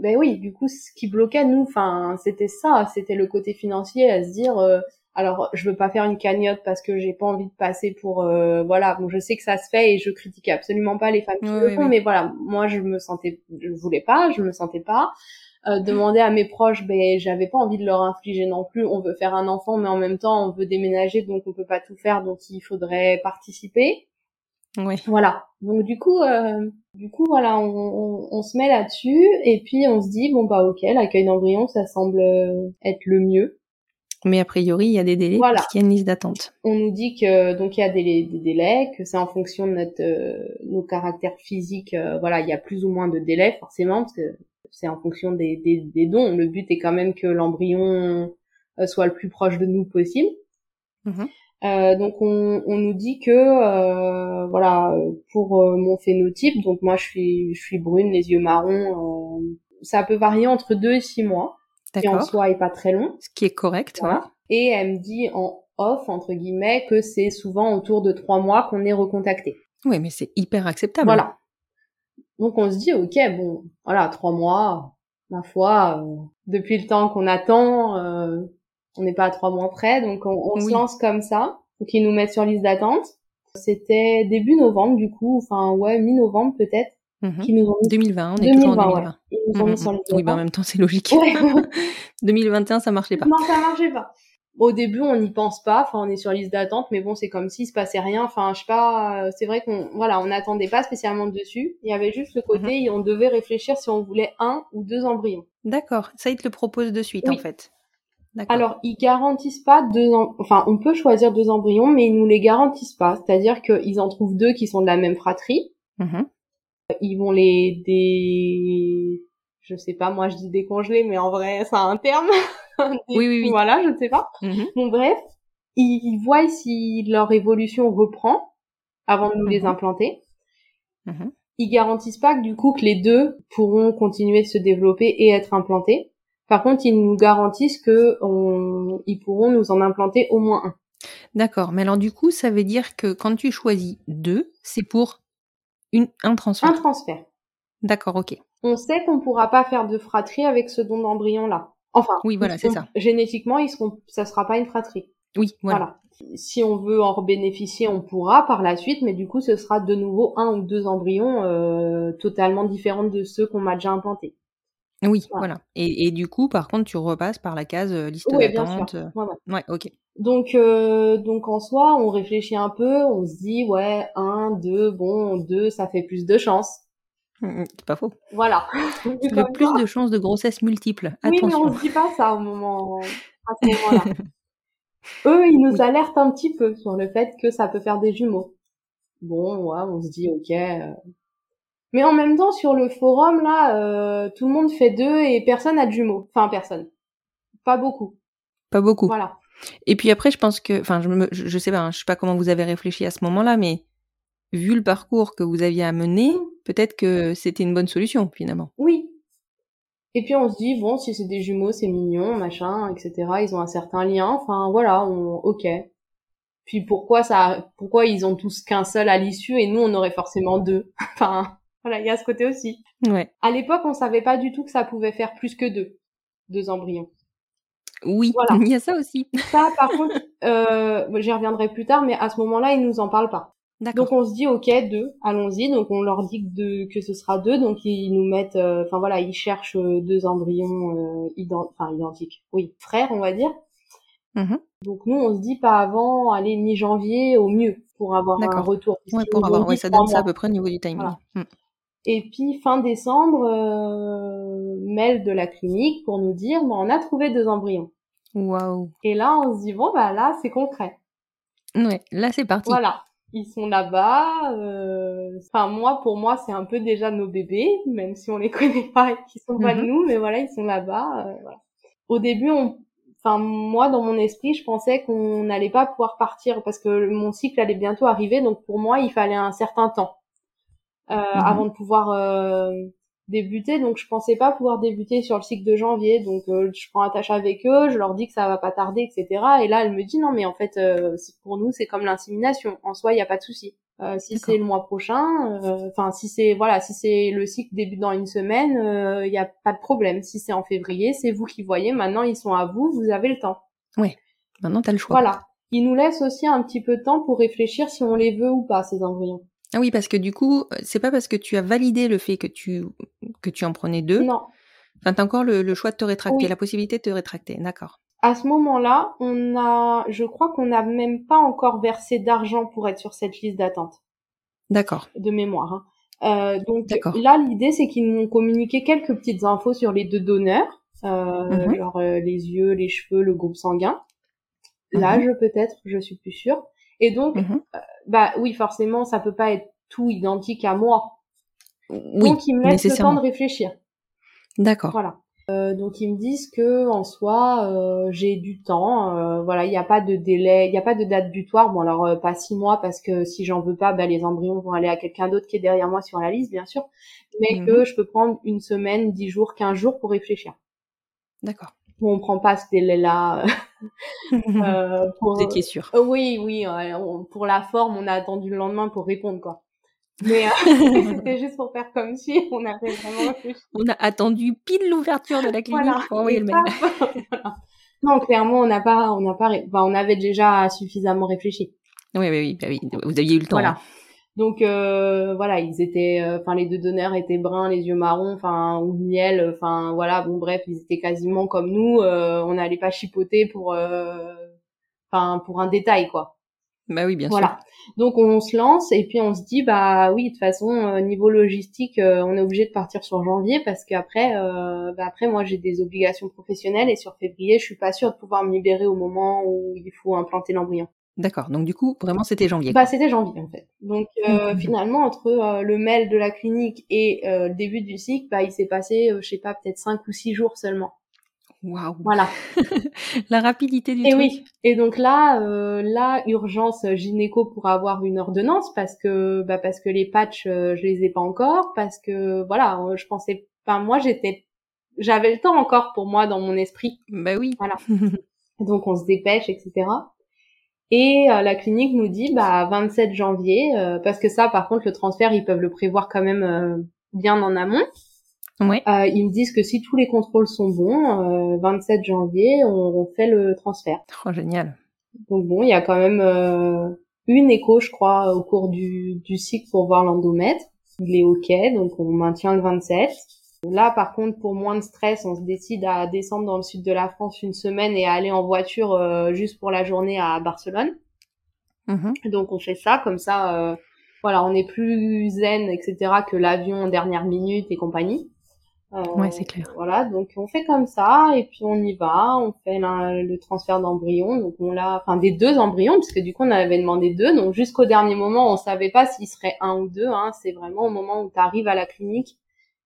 Ben oui, du coup, ce qui bloquait nous, enfin, c'était ça, c'était le côté financier, à se dire, euh, alors, je veux pas faire une cagnotte parce que j'ai pas envie de passer pour, euh, voilà, bon, je sais que ça se fait et je critique absolument pas les femmes qui le font, mais voilà, moi, je me sentais, je voulais pas, je me sentais pas. Euh, demander à mes proches, ben, j'avais pas envie de leur infliger non plus. On veut faire un enfant, mais en même temps, on veut déménager, donc on peut pas tout faire, donc il faudrait participer. Ouais. Voilà. Donc du coup, euh, du coup voilà, on, on, on se met là-dessus et puis on se dit bon bah ok, l'accueil d'embryon ça semble euh, être le mieux. Mais a priori, il y a des délais Voilà. parce qu'il y a une liste d'attente. On nous dit que donc il y a des, des délais, que c'est en fonction de notre euh, nos caractères physiques. euh, voilà, il y a plus ou moins de délais forcément parce que c'est en fonction des, des, des dons. Le but est quand même que l'embryon euh, soit le plus proche de nous possible. Mhm. Euh, donc on, on nous dit que euh, voilà pour euh, mon phénotype donc moi je suis je suis brune les yeux marrons euh, ça peut varier entre deux et six mois qui en soi est pas très long Ce qui est correct. voilà. et elle me dit en off entre guillemets que c'est souvent autour de trois mois qu'on est recontacté. Ouais, mais c'est hyper acceptable. voilà donc on se dit ok bon voilà trois mois ma foi euh, depuis le temps qu'on attend euh, on n'est pas à trois mois près donc on, on se Oui. lance comme ça donc ils nous mettent sur liste d'attente c'était début novembre du coup enfin ouais mi-novembre peut-être Mhm. qu'ils nous ont mis, 2020, on est toujours en 2020, 2020. ouais. ils nous ont Mhm, sur mhm. Oui, bah en même temps, c'est logique. Ouais. 2021, ça marchait pas. non ça marchait pas au début on n'y pense pas enfin on est sur liste d'attente mais bon c'est comme s'il se passait rien enfin je sais pas euh, c'est vrai qu'on voilà on n'attendait pas spécialement dessus il y avait juste le côté on devait réfléchir si on voulait un ou deux embryons D'accord. Ça, ils te le proposent de suite, Oui. en fait. Alors, ils garantissent pas deux, em- enfin, on peut choisir deux embryons, mais ils nous les garantissent pas. C'est-à-dire qu'ils en trouvent deux qui sont de la même fratrie. Mhm. Ils vont les dé, je sais pas, moi je dis décongeler, mais en vrai, ça a un terme. Des- Oui, oui, oui. Voilà, je ne sais pas. Mhm. Bon, bref, ils, voient si leur évolution reprend avant de nous les Mhm. implanter. Mhm. Ils garantissent pas que du coup que les deux pourront continuer de se développer et être implantés. Par contre, ils nous garantissent que on, ils pourront nous en implanter au moins un. D'accord. Mais alors, du coup, ça veut dire que quand tu choisis deux, c'est pour une, un transfert. Un transfert. D'accord, ok. On sait qu'on pourra pas faire de fratrie avec ce don d'embryon là. Enfin, Oui, voilà, c'est ça. Génétiquement, ils seront, ça sera pas une fratrie. Oui, voilà. Voilà. Si on veut en bénéficier, on pourra par la suite, mais du coup, ce sera de nouveau un ou deux embryons euh, totalement différents de ceux qu'on m'a déjà implantés. Oui, Voilà. voilà. Et, et du coup, par contre, tu repasses par la case euh, liste Oui, d'attente. sûr. euh, Ouais, ok. Donc, euh, donc en soi, on réfléchit un peu, on se dit ouais, un, deux, bon, deux, ça fait plus de chance. Mm, mm, C'est pas faux. Voilà. Le plus de chances de grossesse multiple. Oui, mais on se dit pas ça au moment, à ce moment-là. Eux, ils nous Oui. alertent un petit peu sur le fait que ça peut faire des jumeaux. Bon, ouais, on se dit ok. Mais en même temps, sur le forum là, euh, tout le monde fait deux et personne a de jumeaux. Enfin, personne. Pas beaucoup. Pas beaucoup. Voilà. Et puis après, je pense que, enfin, je, me, je, je sais pas, hein, je sais pas comment vous avez réfléchi à ce moment-là, mais vu le parcours que vous aviez à mener, peut-être que c'était une bonne solution finalement. Oui. Et puis on se dit bon, si c'est des jumeaux, c'est mignon, machin, etc. Ils ont un certain lien. Enfin voilà, on, ok. Puis pourquoi ça, pourquoi ils ont tous qu'un seul à l'issue et nous on aurait forcément deux? enfin voilà, il y a ce côté aussi. Ouais. À l'époque, on savait pas du tout que ça pouvait faire plus que deux, deux embryons. Oui, Voilà. il y a ça aussi. Ça, par contre, euh, j'y reviendrai plus tard, mais à ce moment-là, ils nous en parlent pas. Donc on se dit ok deux, allons-y. Donc on leur dit que, deux- que ce sera deux. Donc ils nous mettent, euh, enfin voilà, ils cherchent euh, deux embryons euh, ident- identiques, oui, frères on va dire. Mhm. Donc nous on se dit pas avant, aller mi-janvier au mieux pour avoir un retour. Ouais, pour avoir, ouais, ça donne ça à peu près au niveau du timing. Voilà. Mm. Et puis fin décembre, euh, mail de la clinique pour nous dire, bon, on a trouvé deux embryons. Waouh. Et là on se dit bon bah là c'est concret. Ouais, là c'est parti. Voilà, ils sont là-bas. euh, Enfin, moi, pour moi, c'est un peu déjà nos bébés, même si on les connaît pas et qu'ils sont pas de Mhm. nous, mais voilà, ils sont là-bas. euh, voilà. Au début, on... enfin, moi, dans mon esprit, je pensais qu'on n'allait pas pouvoir partir parce que mon cycle allait bientôt arriver, donc pour moi, il fallait un certain temps euh, avant de pouvoir euh, débuter. Donc, je pensais pas pouvoir débuter sur le cycle de janvier. Donc, euh, je prends attache avec eux, je leur dis que ça va pas tarder, etc. Et là, elle me dit non, mais en fait, euh, pour nous, c'est comme l'insémination. En soi, il y a pas de souci. Euh, si c'est le mois prochain, euh, enfin si c'est voilà, si c'est le cycle débute dans une semaine, il y a pas de problème. Si c'est en février, c'est vous qui voyez. Maintenant, ils sont à vous, vous avez le temps. Maintenant, t'as le choix. Voilà. Ils nous laissent aussi un petit peu de temps pour réfléchir si on les veut ou pas ces embryons. Ah oui, parce que du coup, euh, c'est pas parce que tu as validé le fait que tu que tu en prenais deux. Non. Enfin, t'as encore le, le choix de te rétracter, Oui. la possibilité de te rétracter. D'accord. À ce moment-là, on a, je crois qu'on n'a même pas encore versé d'argent pour être sur cette liste d'attente D'accord. de mémoire. hein. Euh, donc là, l'idée, c'est qu'ils m'ont communiqué quelques petites infos sur les deux donneurs, euh, Mhm. genre euh, les yeux, les cheveux, le groupe sanguin, l'âge peut-être, je suis plus sûre. Et donc, Mhm. Bah oui, forcément, ça peut pas être tout identique à moi. Oui, donc ils me laissent le temps de réfléchir. D'accord. Voilà. Euh, donc ils me disent que en soi euh, j'ai du temps, euh, voilà, il n'y a pas de délai, il n'y a pas de date butoir. Bon alors euh, pas six mois parce que si j'en veux pas, bah, les embryons vont aller à quelqu'un d'autre qui est derrière moi sur la liste bien sûr, mais Mhm. que je peux prendre une semaine, dix jours, quinze jours pour réfléchir. D'accord. On prend pas ce délai-là. euh, pour... Vous étiez sûr. Euh, oui, oui, euh, on- pour la forme, on a attendu le lendemain pour répondre quoi. Mais euh, c'était juste pour faire comme si on avait vraiment. On a attendu pile l'ouverture de la clinique Voilà. pour envoyer Et le mail. paf, voilà. Non, clairement, on n'a pas, on n'a pas, enfin, on avait déjà suffisamment réfléchi. Oui, oui, oui, bah oui. Vous aviez eu le temps. Voilà. hein. Donc euh, voilà, ils étaient, euh, enfin les deux donneurs étaient bruns, les yeux marrons, enfin ou miel, enfin voilà, bon bref, ils étaient quasiment comme nous. euh, on n'allait pas chipoter pour, euh, enfin pour un détail quoi. Bah oui, bien Voilà. Donc on se lance et puis on se dit bah oui de toute façon euh, niveau logistique euh, on est obligé de partir sur janvier parce qu'après euh, bah, après moi j'ai des obligations professionnelles et sur février je suis pas sûre de pouvoir me libérer au moment où il faut implanter l'embryon. D'accord. Donc du coup, vraiment, c'était janvier. Bah c'était janvier en fait. Donc euh, Mhm. finalement entre euh, le mail de la clinique et euh, le début du cycle bah il s'est passé euh, je sais pas peut-être cinq ou six jours seulement. Waouh. Voilà. La rapidité du Et truc. oui. Et donc là, euh, là, urgence gynéco pour avoir une ordonnance parce que, bah parce que les patchs, euh, je les ai pas encore, parce que voilà, euh, je pensais, enfin moi j'étais, j'avais le temps encore pour moi dans mon esprit. Bah oui. Voilà. Donc on se dépêche, etc. Et euh, la clinique nous dit, bah 27 janvier, euh, parce que ça, par contre, le transfert, ils peuvent le prévoir quand même euh, bien en amont. Ouais. Euh, ils me disent que si tous les contrôles sont bons, euh, 27 janvier, on, on fait le transfert. Oh, génial. Donc bon, il y a quand même euh, une écho, je crois, au cours du, du cycle pour voir l'endomètre. Il est OK, donc on maintient le 27. Là, par contre, pour moins de stress, on se décide à descendre dans le sud de la France une semaine et à aller en voiture euh, juste pour la journée à Barcelone. Mhm. Donc on fait ça, comme ça, euh, voilà, on est plus zen, etc. que l'avion en dernière minute et compagnie. Euh, Ouais, c'est clair. Voilà, donc on fait comme ça et puis on y va, on fait la- le transfert d'embryons, donc on l'a, enfin des deux embryons puisque du coup on avait demandé deux, donc jusqu'au dernier moment on savait pas s'il serait un ou deux, hein, c'est vraiment au moment où tu arrives à la clinique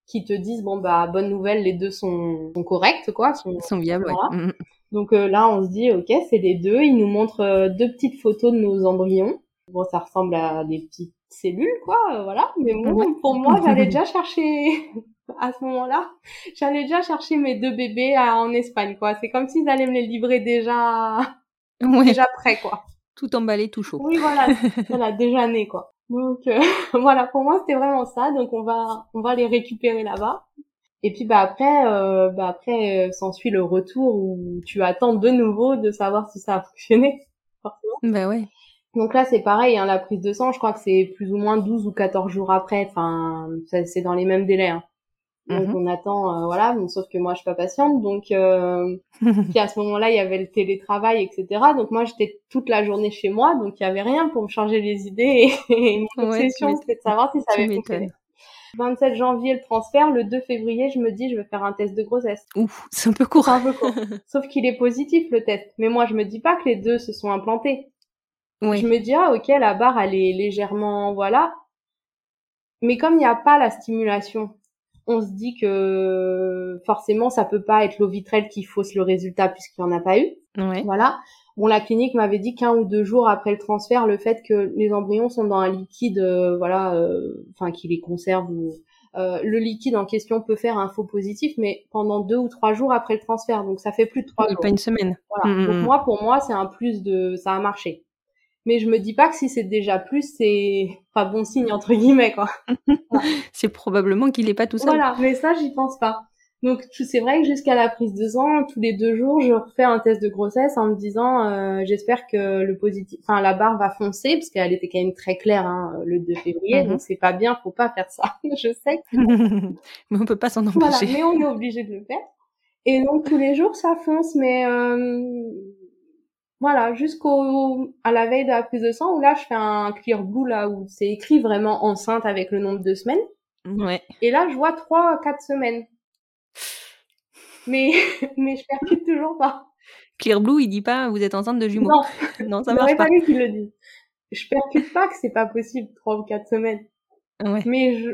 qui te disent bon bah bonne nouvelle les deux sont, sont corrects quoi, sont- sont viables, ouais. Voilà. Mhm. donc euh, là, on se dit, ok, c'est les deux. Ils nous montrent euh, deux petites photos de nos embryons. Bon, ça ressemble à des petites cellules, quoi, euh, voilà. Mais bon, pour moi, j'allais déjà chercher, à ce moment-là, j'allais déjà chercher mes deux bébés à- en Espagne, quoi. C'est comme s'ils allaient me les livrer déjà, Ouais, déjà prêts, quoi. tout emballé, tout chaud. Oui, voilà, voilà, déjà né, quoi. Donc euh, voilà, pour moi, c'était vraiment ça. Donc on va, on va les récupérer là-bas. Et puis bah après, euh, bah après euh, s'ensuit le retour où tu attends de nouveau de savoir si ça a fonctionné. Forcément. Bah ouais. Donc là c'est pareil, hein, la prise de sang, je crois que c'est plus ou moins 12 ou 14 jours après. Enfin, ça- c'est dans les mêmes délais. hein. Donc Mhm. on attend, euh, voilà. mais Sauf que moi je suis pas patiente, donc euh, puis à ce moment-là, il y avait le télétravail, etc. Donc moi, j'étais toute la journée chez moi, donc il y avait rien pour me changer les idées. Et mon Ouais, obsession, c'était de savoir si ça avait fonctionné. m'étonnes. 27 janvier, le transfert. Le 2 février, je me dis, je vais faire un test de grossesse. Ouf, c'est un peu court. Un peu court. Sauf qu'il est positif, le test. Mais moi, je me dis pas que les deux se sont implantés. Oui. Je me dis, ah, ok, la barre, elle est légèrement, voilà. Mais comme il n'y a pas la stimulation, on se dit que forcément, ça peut pas être l'eau vitrelle qui fausse le résultat puisqu'il n'y en a pas eu. Ouais. Voilà. Bon, la clinique m'avait dit qu'un ou deux jours après le transfert, le fait que les embryons sont dans un liquide, euh, voilà, euh, enfin qui les conserve ou euh, le liquide en question peut faire un faux positif, mais pendant deux ou trois jours après le transfert, donc ça fait plus de trois Oui, jours. pas une semaine. Voilà. Mm, mm, Donc mm. moi, pour moi, c'est un plus de, ça a marché. Mais je me dis pas que si c'est déjà plus, c'est pas bon signe entre guillemets quoi. C'est probablement qu'il est pas tout seul. Voilà, mais ça, j'y pense pas. Donc c'est vrai que jusqu'à la prise de sang, tous les deux jours, je refais un test de grossesse en me disant, euh, j'espère que le positif, enfin la barre va foncer parce qu'elle était quand même très claire hein, le 2 février, Mhm. donc c'est pas bien, faut pas faire ça. je sais. que- mais on peut pas s'en Voilà, empêcher. mais on est obligé de le faire. Et donc tous les jours ça fonce, mais euh, voilà, jusqu'au à la veille de la prise de sang où là je fais un clear blue là où c'est écrit vraiment enceinte avec le nombre de semaines. Ouais. Et là, je vois trois, quatre semaines. Mais, mais je percute toujours pas. Clear Blue, il dit pas vous êtes enceinte de jumeaux. Non, Non, ça marche pas. fallu qu'il le dise. Je percute pas que c'est pas possible, trois ou quatre semaines. Ouais. Mais je,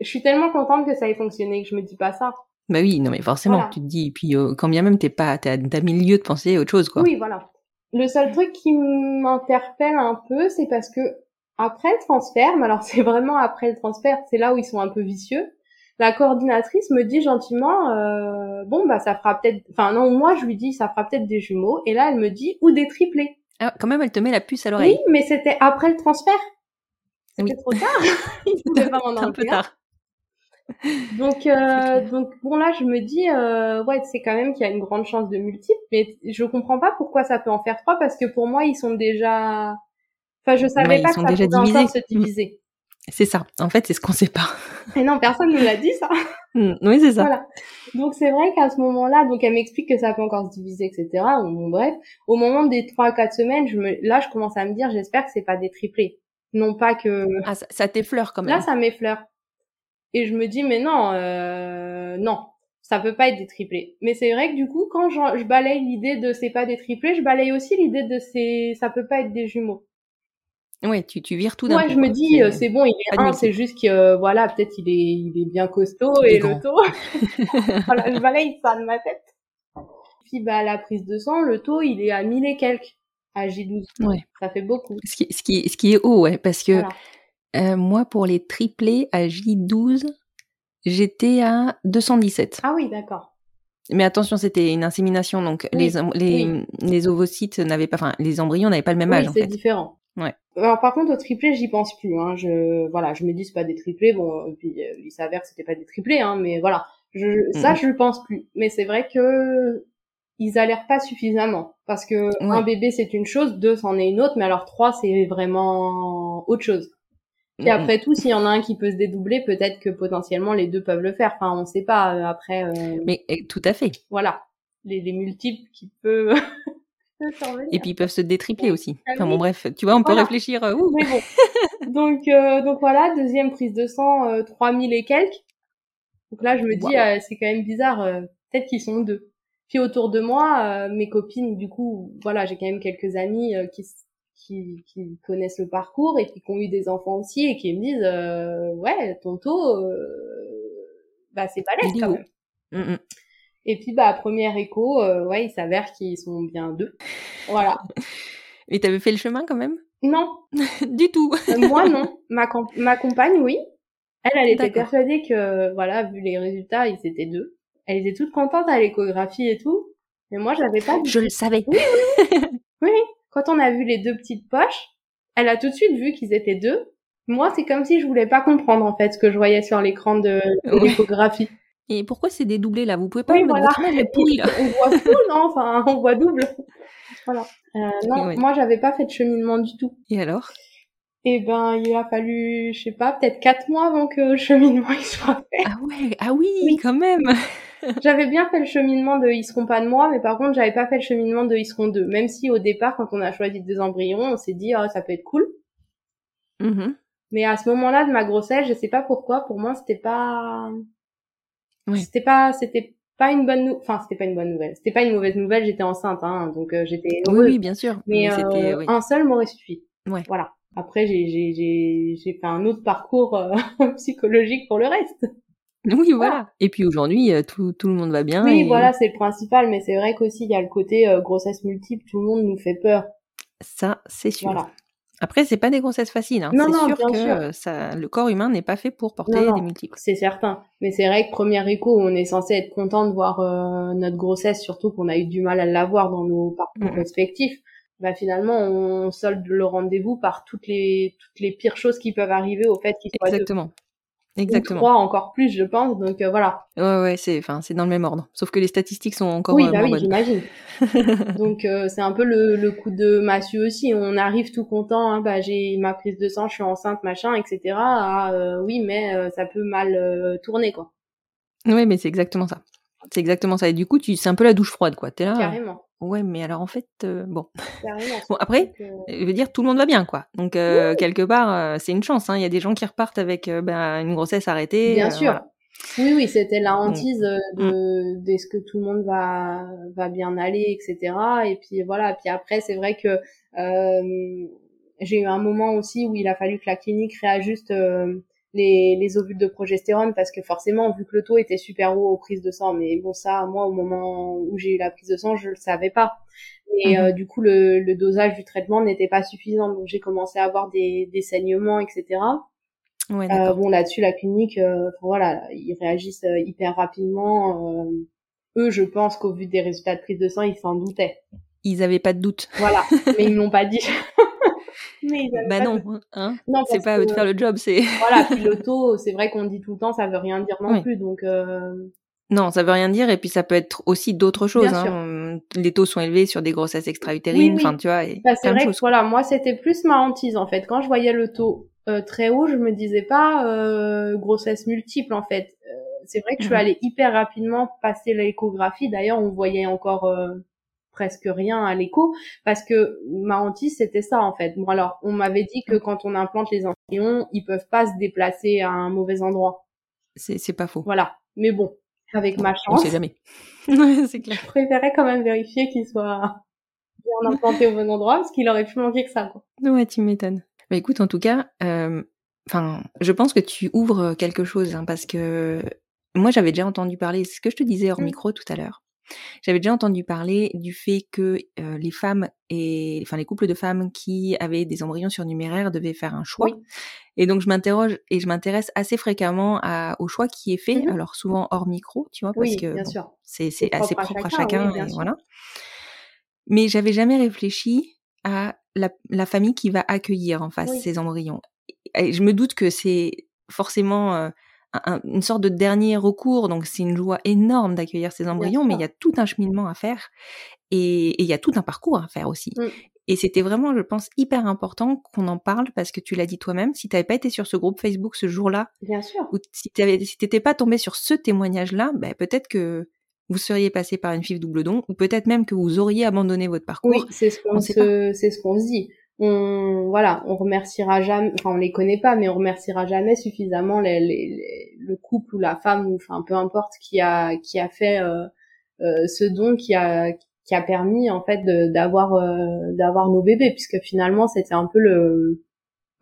je suis tellement contente que ça ait fonctionné que je me dis pas ça. Bah oui, non mais forcément, Voilà. tu te dis, et puis euh, quand bien même t'es pas, t'as lieux de penser à autre chose, quoi. Oui, voilà. Le seul truc qui m'interpelle un peu, c'est parce que après le transfert, mais alors c'est vraiment après le transfert, c'est là où ils sont un peu vicieux. La coordinatrice me dit gentiment, euh, bon bah ça fera peut-être, enfin non, moi je lui dis ça fera peut-être des jumeaux, et là elle me dit ou des triplés. Ah, quand même, elle te met la puce à l'oreille. Oui, mais c'était après le transfert. C'était Oui. trop tard. Il pas un peu tard. Donc, euh, donc bon là, je me dis, euh, ouais, c'est quand même qu'il y a une grande chance de multiples, mais je comprends pas pourquoi ça peut en faire trois parce que pour moi, ils sont déjà. Enfin, je savais Ouais, ils pas que sont ça déjà pouvait divisés. se diviser. C'est ça. En fait, c'est ce qu'on sait pas. Et non, personne ne l'a dit ça. Mm, oui, c'est ça. Voilà. Donc c'est vrai qu'à ce moment-là, donc elle m'explique que ça peut encore se diviser, etc. Bon, bref, au moment des trois à quatre semaines, je me, là, je commence à me dire, j'espère que c'est pas des triplés, non pas que Ah, ça, ça t'effleure quand même. Là, ça m'effleure. Et je me dis, mais non, euh, non, ça peut pas être des triplés. Mais c'est vrai que du coup, quand je, je balaye l'idée de c'est pas des triplés, je balaye aussi l'idée de c'est, ça peut pas être des jumeaux. Ouais, tu, tu vires tout d'un Moi, coup, je me dis, C'est- euh, c'est bon, il est un, c'est juste que, euh, voilà, peut-être il est, il est bien costaud Il et grand. le taux. voilà, je balaye ça de ma tête. Puis, bah, la prise de sang, le taux, il est à 1000 et quelques, à J12. Ouais. Ça fait beaucoup. Ce qui, ce qui, ce qui est haut, ouais, parce que Voilà. Euh, moi, pour les triplés à J12, j'étais à 217. Ah oui, d'accord. Mais attention, c'était une insémination, donc Oui, les, les, oui. les ovocytes n'avaient pas, enfin, les embryons n'avaient pas le même Oui, âge, c'est différent. Ouais. Alors par contre au triplé j'y pense plus. Hein. Je voilà, je me dis c'est pas des triplés. Bon, euh, puis euh, il s'avère que c'était pas des triplés, hein. Mais voilà, je ça Mhm. je le pense plus. Mais c'est vrai que ils allèrent pas suffisamment parce que un bébé c'est une chose, deux c'en est une autre, mais alors trois c'est vraiment autre chose. Et après tout, s'il y en a un qui peut se dédoubler, peut-être que potentiellement les deux peuvent le faire. Enfin, on sait pas. Euh, après. Euh, mais eh, tout à fait. Voilà, les, les multiples qui peuvent. et puis ils peuvent se détripler aussi. Ah enfin bon, bref, tu vois, on peut réfléchir. Euh, bon. donc donc voilà, deuxième prise de sang, 3000 et quelques. Donc là, je me dis, c'est quand même bizarre. Peut-être qu'ils sont deux. Puis autour de moi, mes copines, du coup, voilà, j'ai quand même quelques amis qui qui, qui, connaissent le parcours et qui ont eu des enfants aussi et qui me disent euh, ouais tonto euh, bah c'est pas l'aise quand même. Mm, mm. et puis bah première écho euh, ouais il s'avère qu'ils sont bien deux. Voilà. Et t'avais fait le chemin quand même? Non. Du tout. Euh, moi non. Ma ma compagne oui. Elle elle était persuadée que voilà vu les résultats ils étaient deux. Elle était toute contente à l'échographie et tout. Mais moi j'avais pas je le savais. oui, oui. oui. Quand on a vu les deux petites poches, elle a tout de suite vu qu'ils étaient deux. Moi, c'est comme si je voulais pas comprendre en fait ce que je voyais sur l'écran de, l'échographie. Et pourquoi c'est dédoublé là? Vous pouvez pas oui, voilà. là. On voit tout, non? Enfin, on voit double. Voilà. Euh, non, moi, j'avais pas fait de cheminement du tout. Et alors? Eh ben, il a fallu, je sais pas, peut-être quatre mois avant que le cheminement il soit fait. Ah ouais, ah oui. quand même. j'avais bien fait le cheminement de ils seront pas de moi, mais par contre, j'avais pas fait le cheminement de ils seront deux. Même si au départ, quand on a choisi des embryons, on s'est dit, oh, ça peut être cool. Mm-hmm. Mais à ce moment-là de ma grossesse, je sais pas pourquoi, pour moi, c'était pas, c'était pas, c'était pas une bonne, enfin, c'était pas une bonne nouvelle. C'était pas une mauvaise nouvelle, j'étais enceinte, hein, donc euh, j'étais Oui, oui, bien sûr. Mais, euh, un seul m'aurait suffi. Ouais. Voilà. Après, j'ai, j'ai, j'ai, j'ai fait un autre parcours euh, psychologique pour le reste. Oui, voilà. Et puis aujourd'hui, euh, tout, tout le monde va bien. Oui, voilà, c'est le principal. Mais c'est vrai qu'aussi, il y a le côté euh, grossesse multiple. Tout le monde nous fait peur. Ça, c'est sûr. Voilà. Après, c'est pas des grossesses faciles. Hein. Non, c'est sûr que Ça, le corps humain n'est pas fait pour porter des multiples. C'est certain. Mais c'est vrai que premier écho, on est censé être content de voir notre grossesse, surtout qu'on a eu du mal à l'avoir dans nos parcours respectifs. Bah finalement, on solde le rendez-vous par toutes les toutes les pires choses qui peuvent arriver au fait qu'il soit Exactement. Exactement. Trois encore plus, je pense. Donc euh, voilà. Ouais, ouais, c'est, enfin, c'est dans le même ordre. Sauf que les statistiques sont encore oui, euh, bah oui, j'imagine. donc euh, c'est un peu le, le coup de massue aussi. On arrive tout content. Hein, bah j'ai ma prise de sang, je suis enceinte, machin, etc. Ah oui, mais ça peut mal tourner quoi. Oui, mais c'est exactement ça. C'est exactement ça. Et du coup, tu, c'est un peu la douche froide, quoi. T'es là. Carrément. Ouais, mais alors en fait, euh, bon. bon. Après, je veux dire, tout le monde va bien, quoi. Donc, euh, quelque part, euh, c'est une chance. Hein. Il y a des gens qui repartent avec ben, une grossesse arrêtée. Bien sûr. Oui, oui, c'était la hantise de, mm. de ce que tout le monde va, va bien aller, etc. Et puis voilà. Puis après, c'est vrai que j'ai eu un moment aussi où il a fallu que la clinique réajuste les, les ovules de progestérone parce que forcément vu que le taux était super haut aux prises de sang mais bon ça moi au moment où j'ai eu la prise de sang je le savais pas. Et mhm. euh, du coup le, le, dosage du traitement n'était pas suffisant. Donc j'ai commencé à avoir des, des saignements etc ouais, euh, bon là-dessus la clinique euh, voilà ils réagissent euh, hyper rapidement. Eux je pense qu'au vu des résultats de prise de sang ils s'en doutaient. Ils avaient pas de doute. Voilà. Mais ils m'ont pas dit bah non, hein non c'est pas eux de faire le job, c'est. voilà, puis l'auto, c'est vrai qu'on dit tout le temps, ça veut rien dire non plus, donc. Euh... Non, ça veut rien dire, et puis ça peut être aussi d'autres choses. Hein. Les taux sont élevés sur des grossesses extra-utérines, enfin tu vois. Bah, c'est vrai que voilà, moi c'était plus ma hantise en fait. Quand je voyais le taux euh, très haut, je me disais pas euh, grossesse multiple en fait. Euh, c'est vrai que je suis mmh allée hyper rapidement passer l'échographie. D'ailleurs, on voyait encore euh, presque rien à l'écho parce que ma hantise c'était ça en fait. Bon alors on m'avait dit que quand on implante les embryons, ils peuvent pas se déplacer à un mauvais endroit. C'est c'est pas faux. Voilà. Mais bon, avec ma chance. On sait jamais. c'est clair. Je préférais quand même vérifier qu'il soit bien implanté au bon endroit parce qu'il aurait pu manquer que ça quoi. Ouais, tu m'étonnes. Bah écoute, en tout cas, euh, enfin, je pense que tu ouvres quelque chose hein, parce que moi j'avais déjà entendu parler, ce que je te disais hors mmh. micro tout à l'heure, j'avais déjà entendu parler du fait que euh, les femmes et enfin les couples de femmes qui avaient des embryons surnuméraires devaient faire un choix. Et donc je m'interroge et je m'intéresse assez fréquemment à, au choix qui est fait, mmh alors souvent hors micro, tu vois, parce que c'est c'est assez propre à chacun, et voilà. Mais j'avais jamais réfléchi à la, la, famille qui va accueillir en face ces embryons. Et je me doute que c'est forcément euh, une sorte de dernier recours. Donc c'est une joie énorme d'accueillir ces embryons, mais il y a tout un cheminement à faire et il y a tout un parcours à faire aussi. Mmh. Et c'était vraiment, je pense, hyper important qu'on en parle parce que tu l'as dit toi-même, si tu n'avais pas été sur ce groupe Facebook ce jour-là, bien sûr, ou si tu n'étais pas tombé sur ce témoignage-là, ben, peut-être que vous seriez passé par une FIV double don, ou peut-être même que vous auriez abandonné votre parcours. Oui, c'est ce qu'on se, c'est ce qu'on se dit. On, voilà, on remerciera jamais, enfin on les connaît pas, mais on remerciera jamais suffisamment les, les, le couple ou la femme ou enfin peu importe qui a qui a fait euh, euh, ce don, qui a qui a permis en fait d'avoir euh, d'avoir nos bébés, puisque finalement c'était un peu le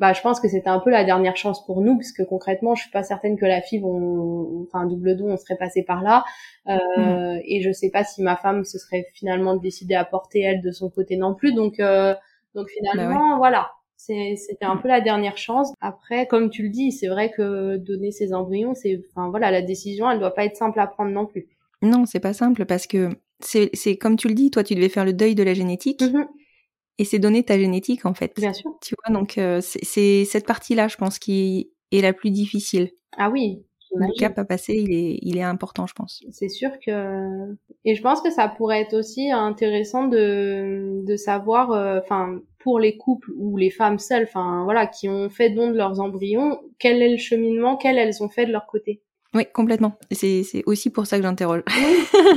bah, je pense que c'était un peu la dernière chance pour nous, puisque concrètement, je suis pas certaine que la fille, on, enfin double don, on serait passé par là. Euh, mhm. Et je sais pas si ma femme se serait finalement décidée à porter elle de son côté non plus. Donc, euh, donc finalement, bah voilà, c'était un peu la dernière chance. Après, comme tu le dis, c'est vrai que donner ses embryons, c'est, enfin voilà, la décision, elle doit pas être simple à prendre non plus. Non, c'est pas simple parce que c'est, comme tu le dis, toi, tu devais faire le deuil de la génétique. Mhm et c'est donner ta génétique en fait. Bien sûr. Tu vois, donc euh, c'est cette partie-là, je pense, qui est la plus difficile. Ah oui. Le cap à passer, il est, il est important, je pense. C'est sûr que et je pense que ça pourrait être aussi intéressant de de savoir, euh, enfin pour les couples ou les femmes seules, enfin voilà, qui ont fait don de leurs embryons, quel est le cheminement qu'elles ont fait de leur côté. Oui, complètement. C'est aussi pour ça que j'interroge.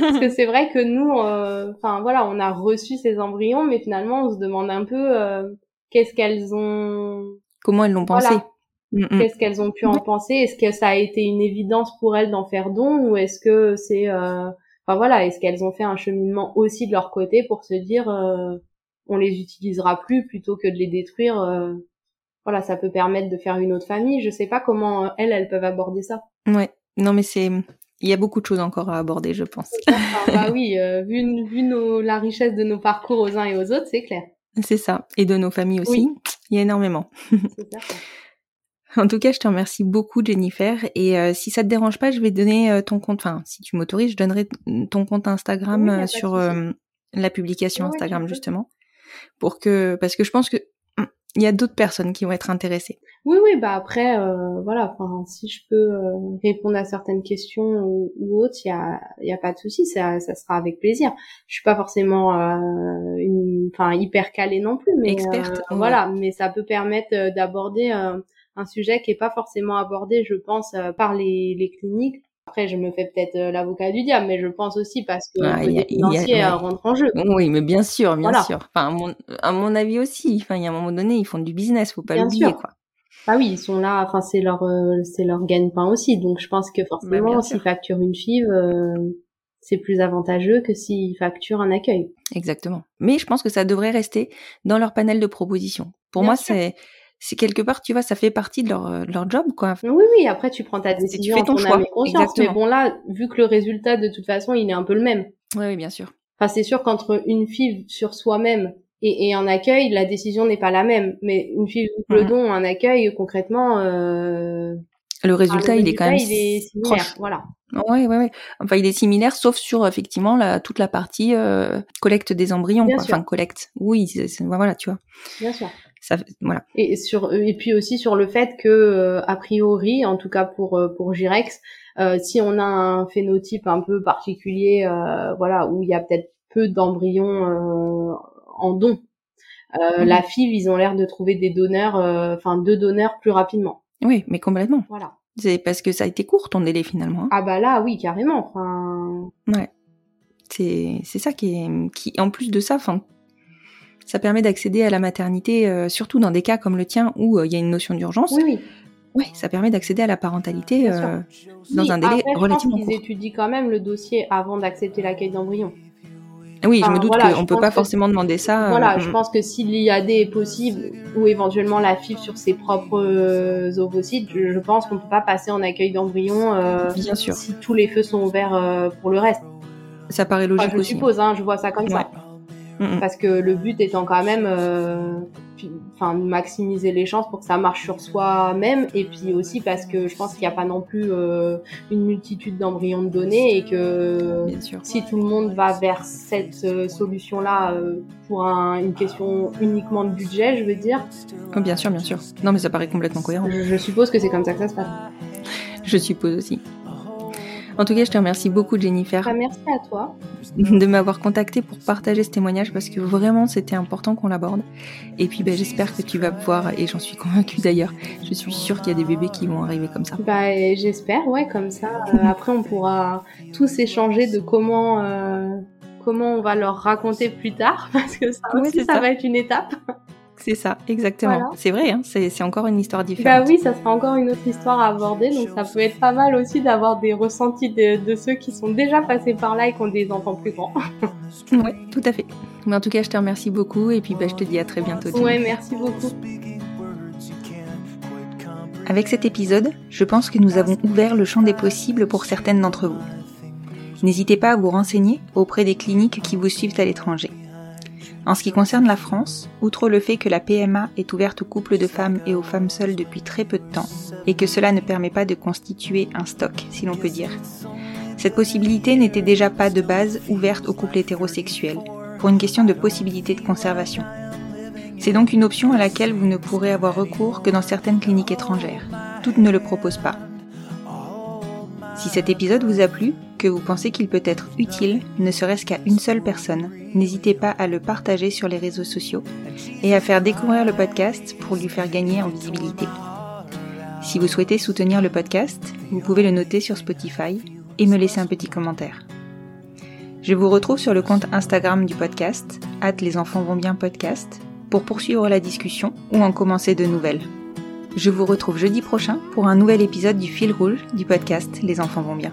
parce que c'est vrai que nous, euh, enfin voilà, on a reçu ces embryons, mais finalement, on se demande un peu euh, qu'est-ce qu'elles ont. Comment elles l'ont pensé. Mm, mm. Qu'est-ce qu'elles ont pu en penser? Est-ce que ça a été une évidence pour elles d'en faire don, ou est-ce que c'est, euh... enfin voilà, est-ce qu'elles ont fait un cheminement aussi de leur côté pour se dire, euh, on les utilisera plus plutôt que de les détruire. Voilà, ça peut permettre de faire une autre famille? Je sais pas comment elles, elles peuvent aborder ça. Ouais. Non, mais c'est. Il y a beaucoup de choses encore à aborder, je pense. bah oui, euh, vu, vu nos, la richesse de nos parcours aux uns et aux autres, c'est clair. C'est ça. Et de nos familles aussi. Il y a énormément. en tout cas, je te remercie beaucoup, Jennifer. Et euh, si ça te dérange pas, je vais donner euh, ton compte. Enfin, si tu m'autorises, je donnerai ton compte Instagram sur la publication Instagram, justement. Pour que. Parce que je pense que il y a d'autres personnes qui vont être intéressées. Oui, oui, bah après, euh, voilà, enfin, si je peux euh, répondre à certaines questions ou, autres, il y a, y a pas de souci, ça, ça sera avec plaisir. Je suis pas forcément euh, une, enfin, hyper calée non plus, mais experte. Voilà, mais ça peut permettre d'aborder un sujet qui est pas forcément abordé, je pense, par les, les cliniques après, je me fais peut-être euh, l'avocat du diable, mais je pense aussi parce que ah, le financier rentre en jeu. Oui, mais bien sûr, bien sûr. Enfin, à mon, à mon, avis aussi. Enfin, il y a un moment donné, ils font du business, faut pas l'oublier, quoi. Ah oui, ils sont là. Enfin, c'est leur, euh, c'est leur gagne-pain aussi. Donc, je pense que bah, forcément, s'ils facturent une FIV, euh, c'est plus avantageux que s'ils facturent un accueil. Exactement. Mais je pense que ça devrait rester dans leur panel de propositions. Pour moi, c'est c'est quelque part, tu vois, ça fait partie de leur, euh, leur job, quoi. Oui, oui, après tu prends ta décision, tu fais ton choix. Mais bon là, vu que le résultat de toute façon, il est un peu le même. Oui, oui bien sûr. Enfin, c'est sûr qu'entre une fille sur soi-même et, et, un accueil, la décision n'est pas la même. Mais une fille le mhm. don, un accueil, concrètement, euh... le résultat, il est quand même il est similaire, voilà. Ouais, ouais, ouais. Enfin, il est similaire, sauf sur effectivement la, toute la partie euh, collecte des embryons. Quoi. Enfin, collecte. Oui, voilà, tu vois. Bien sûr voilà. Et sur et puis aussi sur le fait que euh, a priori, en tout cas pour euh, pour Girex, euh, si on a un phénotype un peu particulier, voilà, où il y a peut-être peu d'embryons en don, mhm. la FIV, ils ont l'air de trouver des donneurs, enfin deux donneurs plus rapidement. Oui, mais complètement. Voilà. C'est parce que ça a été court ton délai finalement. Hein. Ah bah là, oui, carrément. Enfin. Ouais. C'est c'est ça qui est qui en plus de ça, enfin ça permet d'accéder à la maternité, euh, surtout dans des cas comme le tien où euh, il y a une notion d'urgence. Oui, oui. Oui, ça permet d'accéder à la parentalité euh, dans un délai relativement court. Ils étudient quand même le dossier avant d'accepter l'accueil d'embryon. Oui, je me doute qu'on ne peut pas forcément demander ça. Voilà, je pense que si l'IAD est possible, ou éventuellement la FIV sur ses propres ovocytes, je, pense qu'on ne peut pas passer en accueil d'embryon sûr. si tous les feux sont ouverts pour le reste. Ça paraît logique je aussi. Je suppose, hein, je vois ça comme ça. Parce que le but étant quand même, euh, enfin, maximiser les chances pour que ça marche sur soi-même, et puis aussi parce que je pense qu'il n'y a pas non plus euh, une multitude d'embryons de données et que si tout le monde va vers cette euh, solution-là euh, pour un, une question uniquement de budget, je veux dire. Oh, bien sûr, bien sûr. Non, mais ça paraît complètement cohérent. Je, je suppose que c'est comme ça que ça se passe. Je suppose aussi. En tout cas, je te remercie beaucoup, Jennifer. Bah, merci à toi. De m'avoir contacté pour partager ce témoignage parce que vraiment, c'était important qu'on l'aborde. Et puis, bah, j'espère que tu vas pouvoir, et j'en suis convaincue d'ailleurs, je suis sûre qu'il y a des bébés qui vont arriver comme ça. Bah, j'espère, ouais, comme ça. Euh, après, on pourra tous échanger de comment, euh, comment on va leur raconter plus tard parce que ça aussi, ça va être une étape. C'est ça, exactement. C'est vrai, hein, c'est encore une histoire différente. Bah oui, ça sera encore une autre histoire à aborder, donc ça peut être pas mal aussi d'avoir des ressentis de, ceux qui sont déjà passés par là et qui ont des enfants plus grands. oui, tout à fait. Mais en tout cas, je te remercie beaucoup et puis bah, je te dis à très bientôt. Ouais, merci beaucoup. Avec cet épisode, je pense que nous avons ouvert le champ des possibles pour certaines d'entre vous. N'hésitez pas à vous renseigner auprès des cliniques qui vous suivent à l'étranger. En ce qui concerne la France, outre le fait que la PMA est ouverte aux couples de femmes et aux femmes seules depuis très peu de temps, et que cela ne permet pas de constituer un stock, si l'on peut dire, cette possibilité n'était déjà pas de base ouverte aux couples hétérosexuels, pour une question de possibilité de conservation. C'est donc une option à laquelle vous ne pourrez avoir recours que dans certaines cliniques étrangères. Toutes ne le proposent pas. Si cet épisode vous a plu, que vous pensez qu'il peut être utile, ne serait-ce qu'à une seule personne, n'hésitez pas à le partager sur les réseaux sociaux et à faire découvrir le podcast pour lui faire gagner en visibilité. Si vous souhaitez soutenir le podcast, vous pouvez le noter sur Spotify et me laisser un petit commentaire. Je vous retrouve sur le compte Instagram du podcast, hâte les enfants vont bien podcast, pour poursuivre la discussion ou en commencer de nouvelles. Je vous retrouve jeudi prochain pour un nouvel épisode du fil rouge du podcast Les enfants vont bien.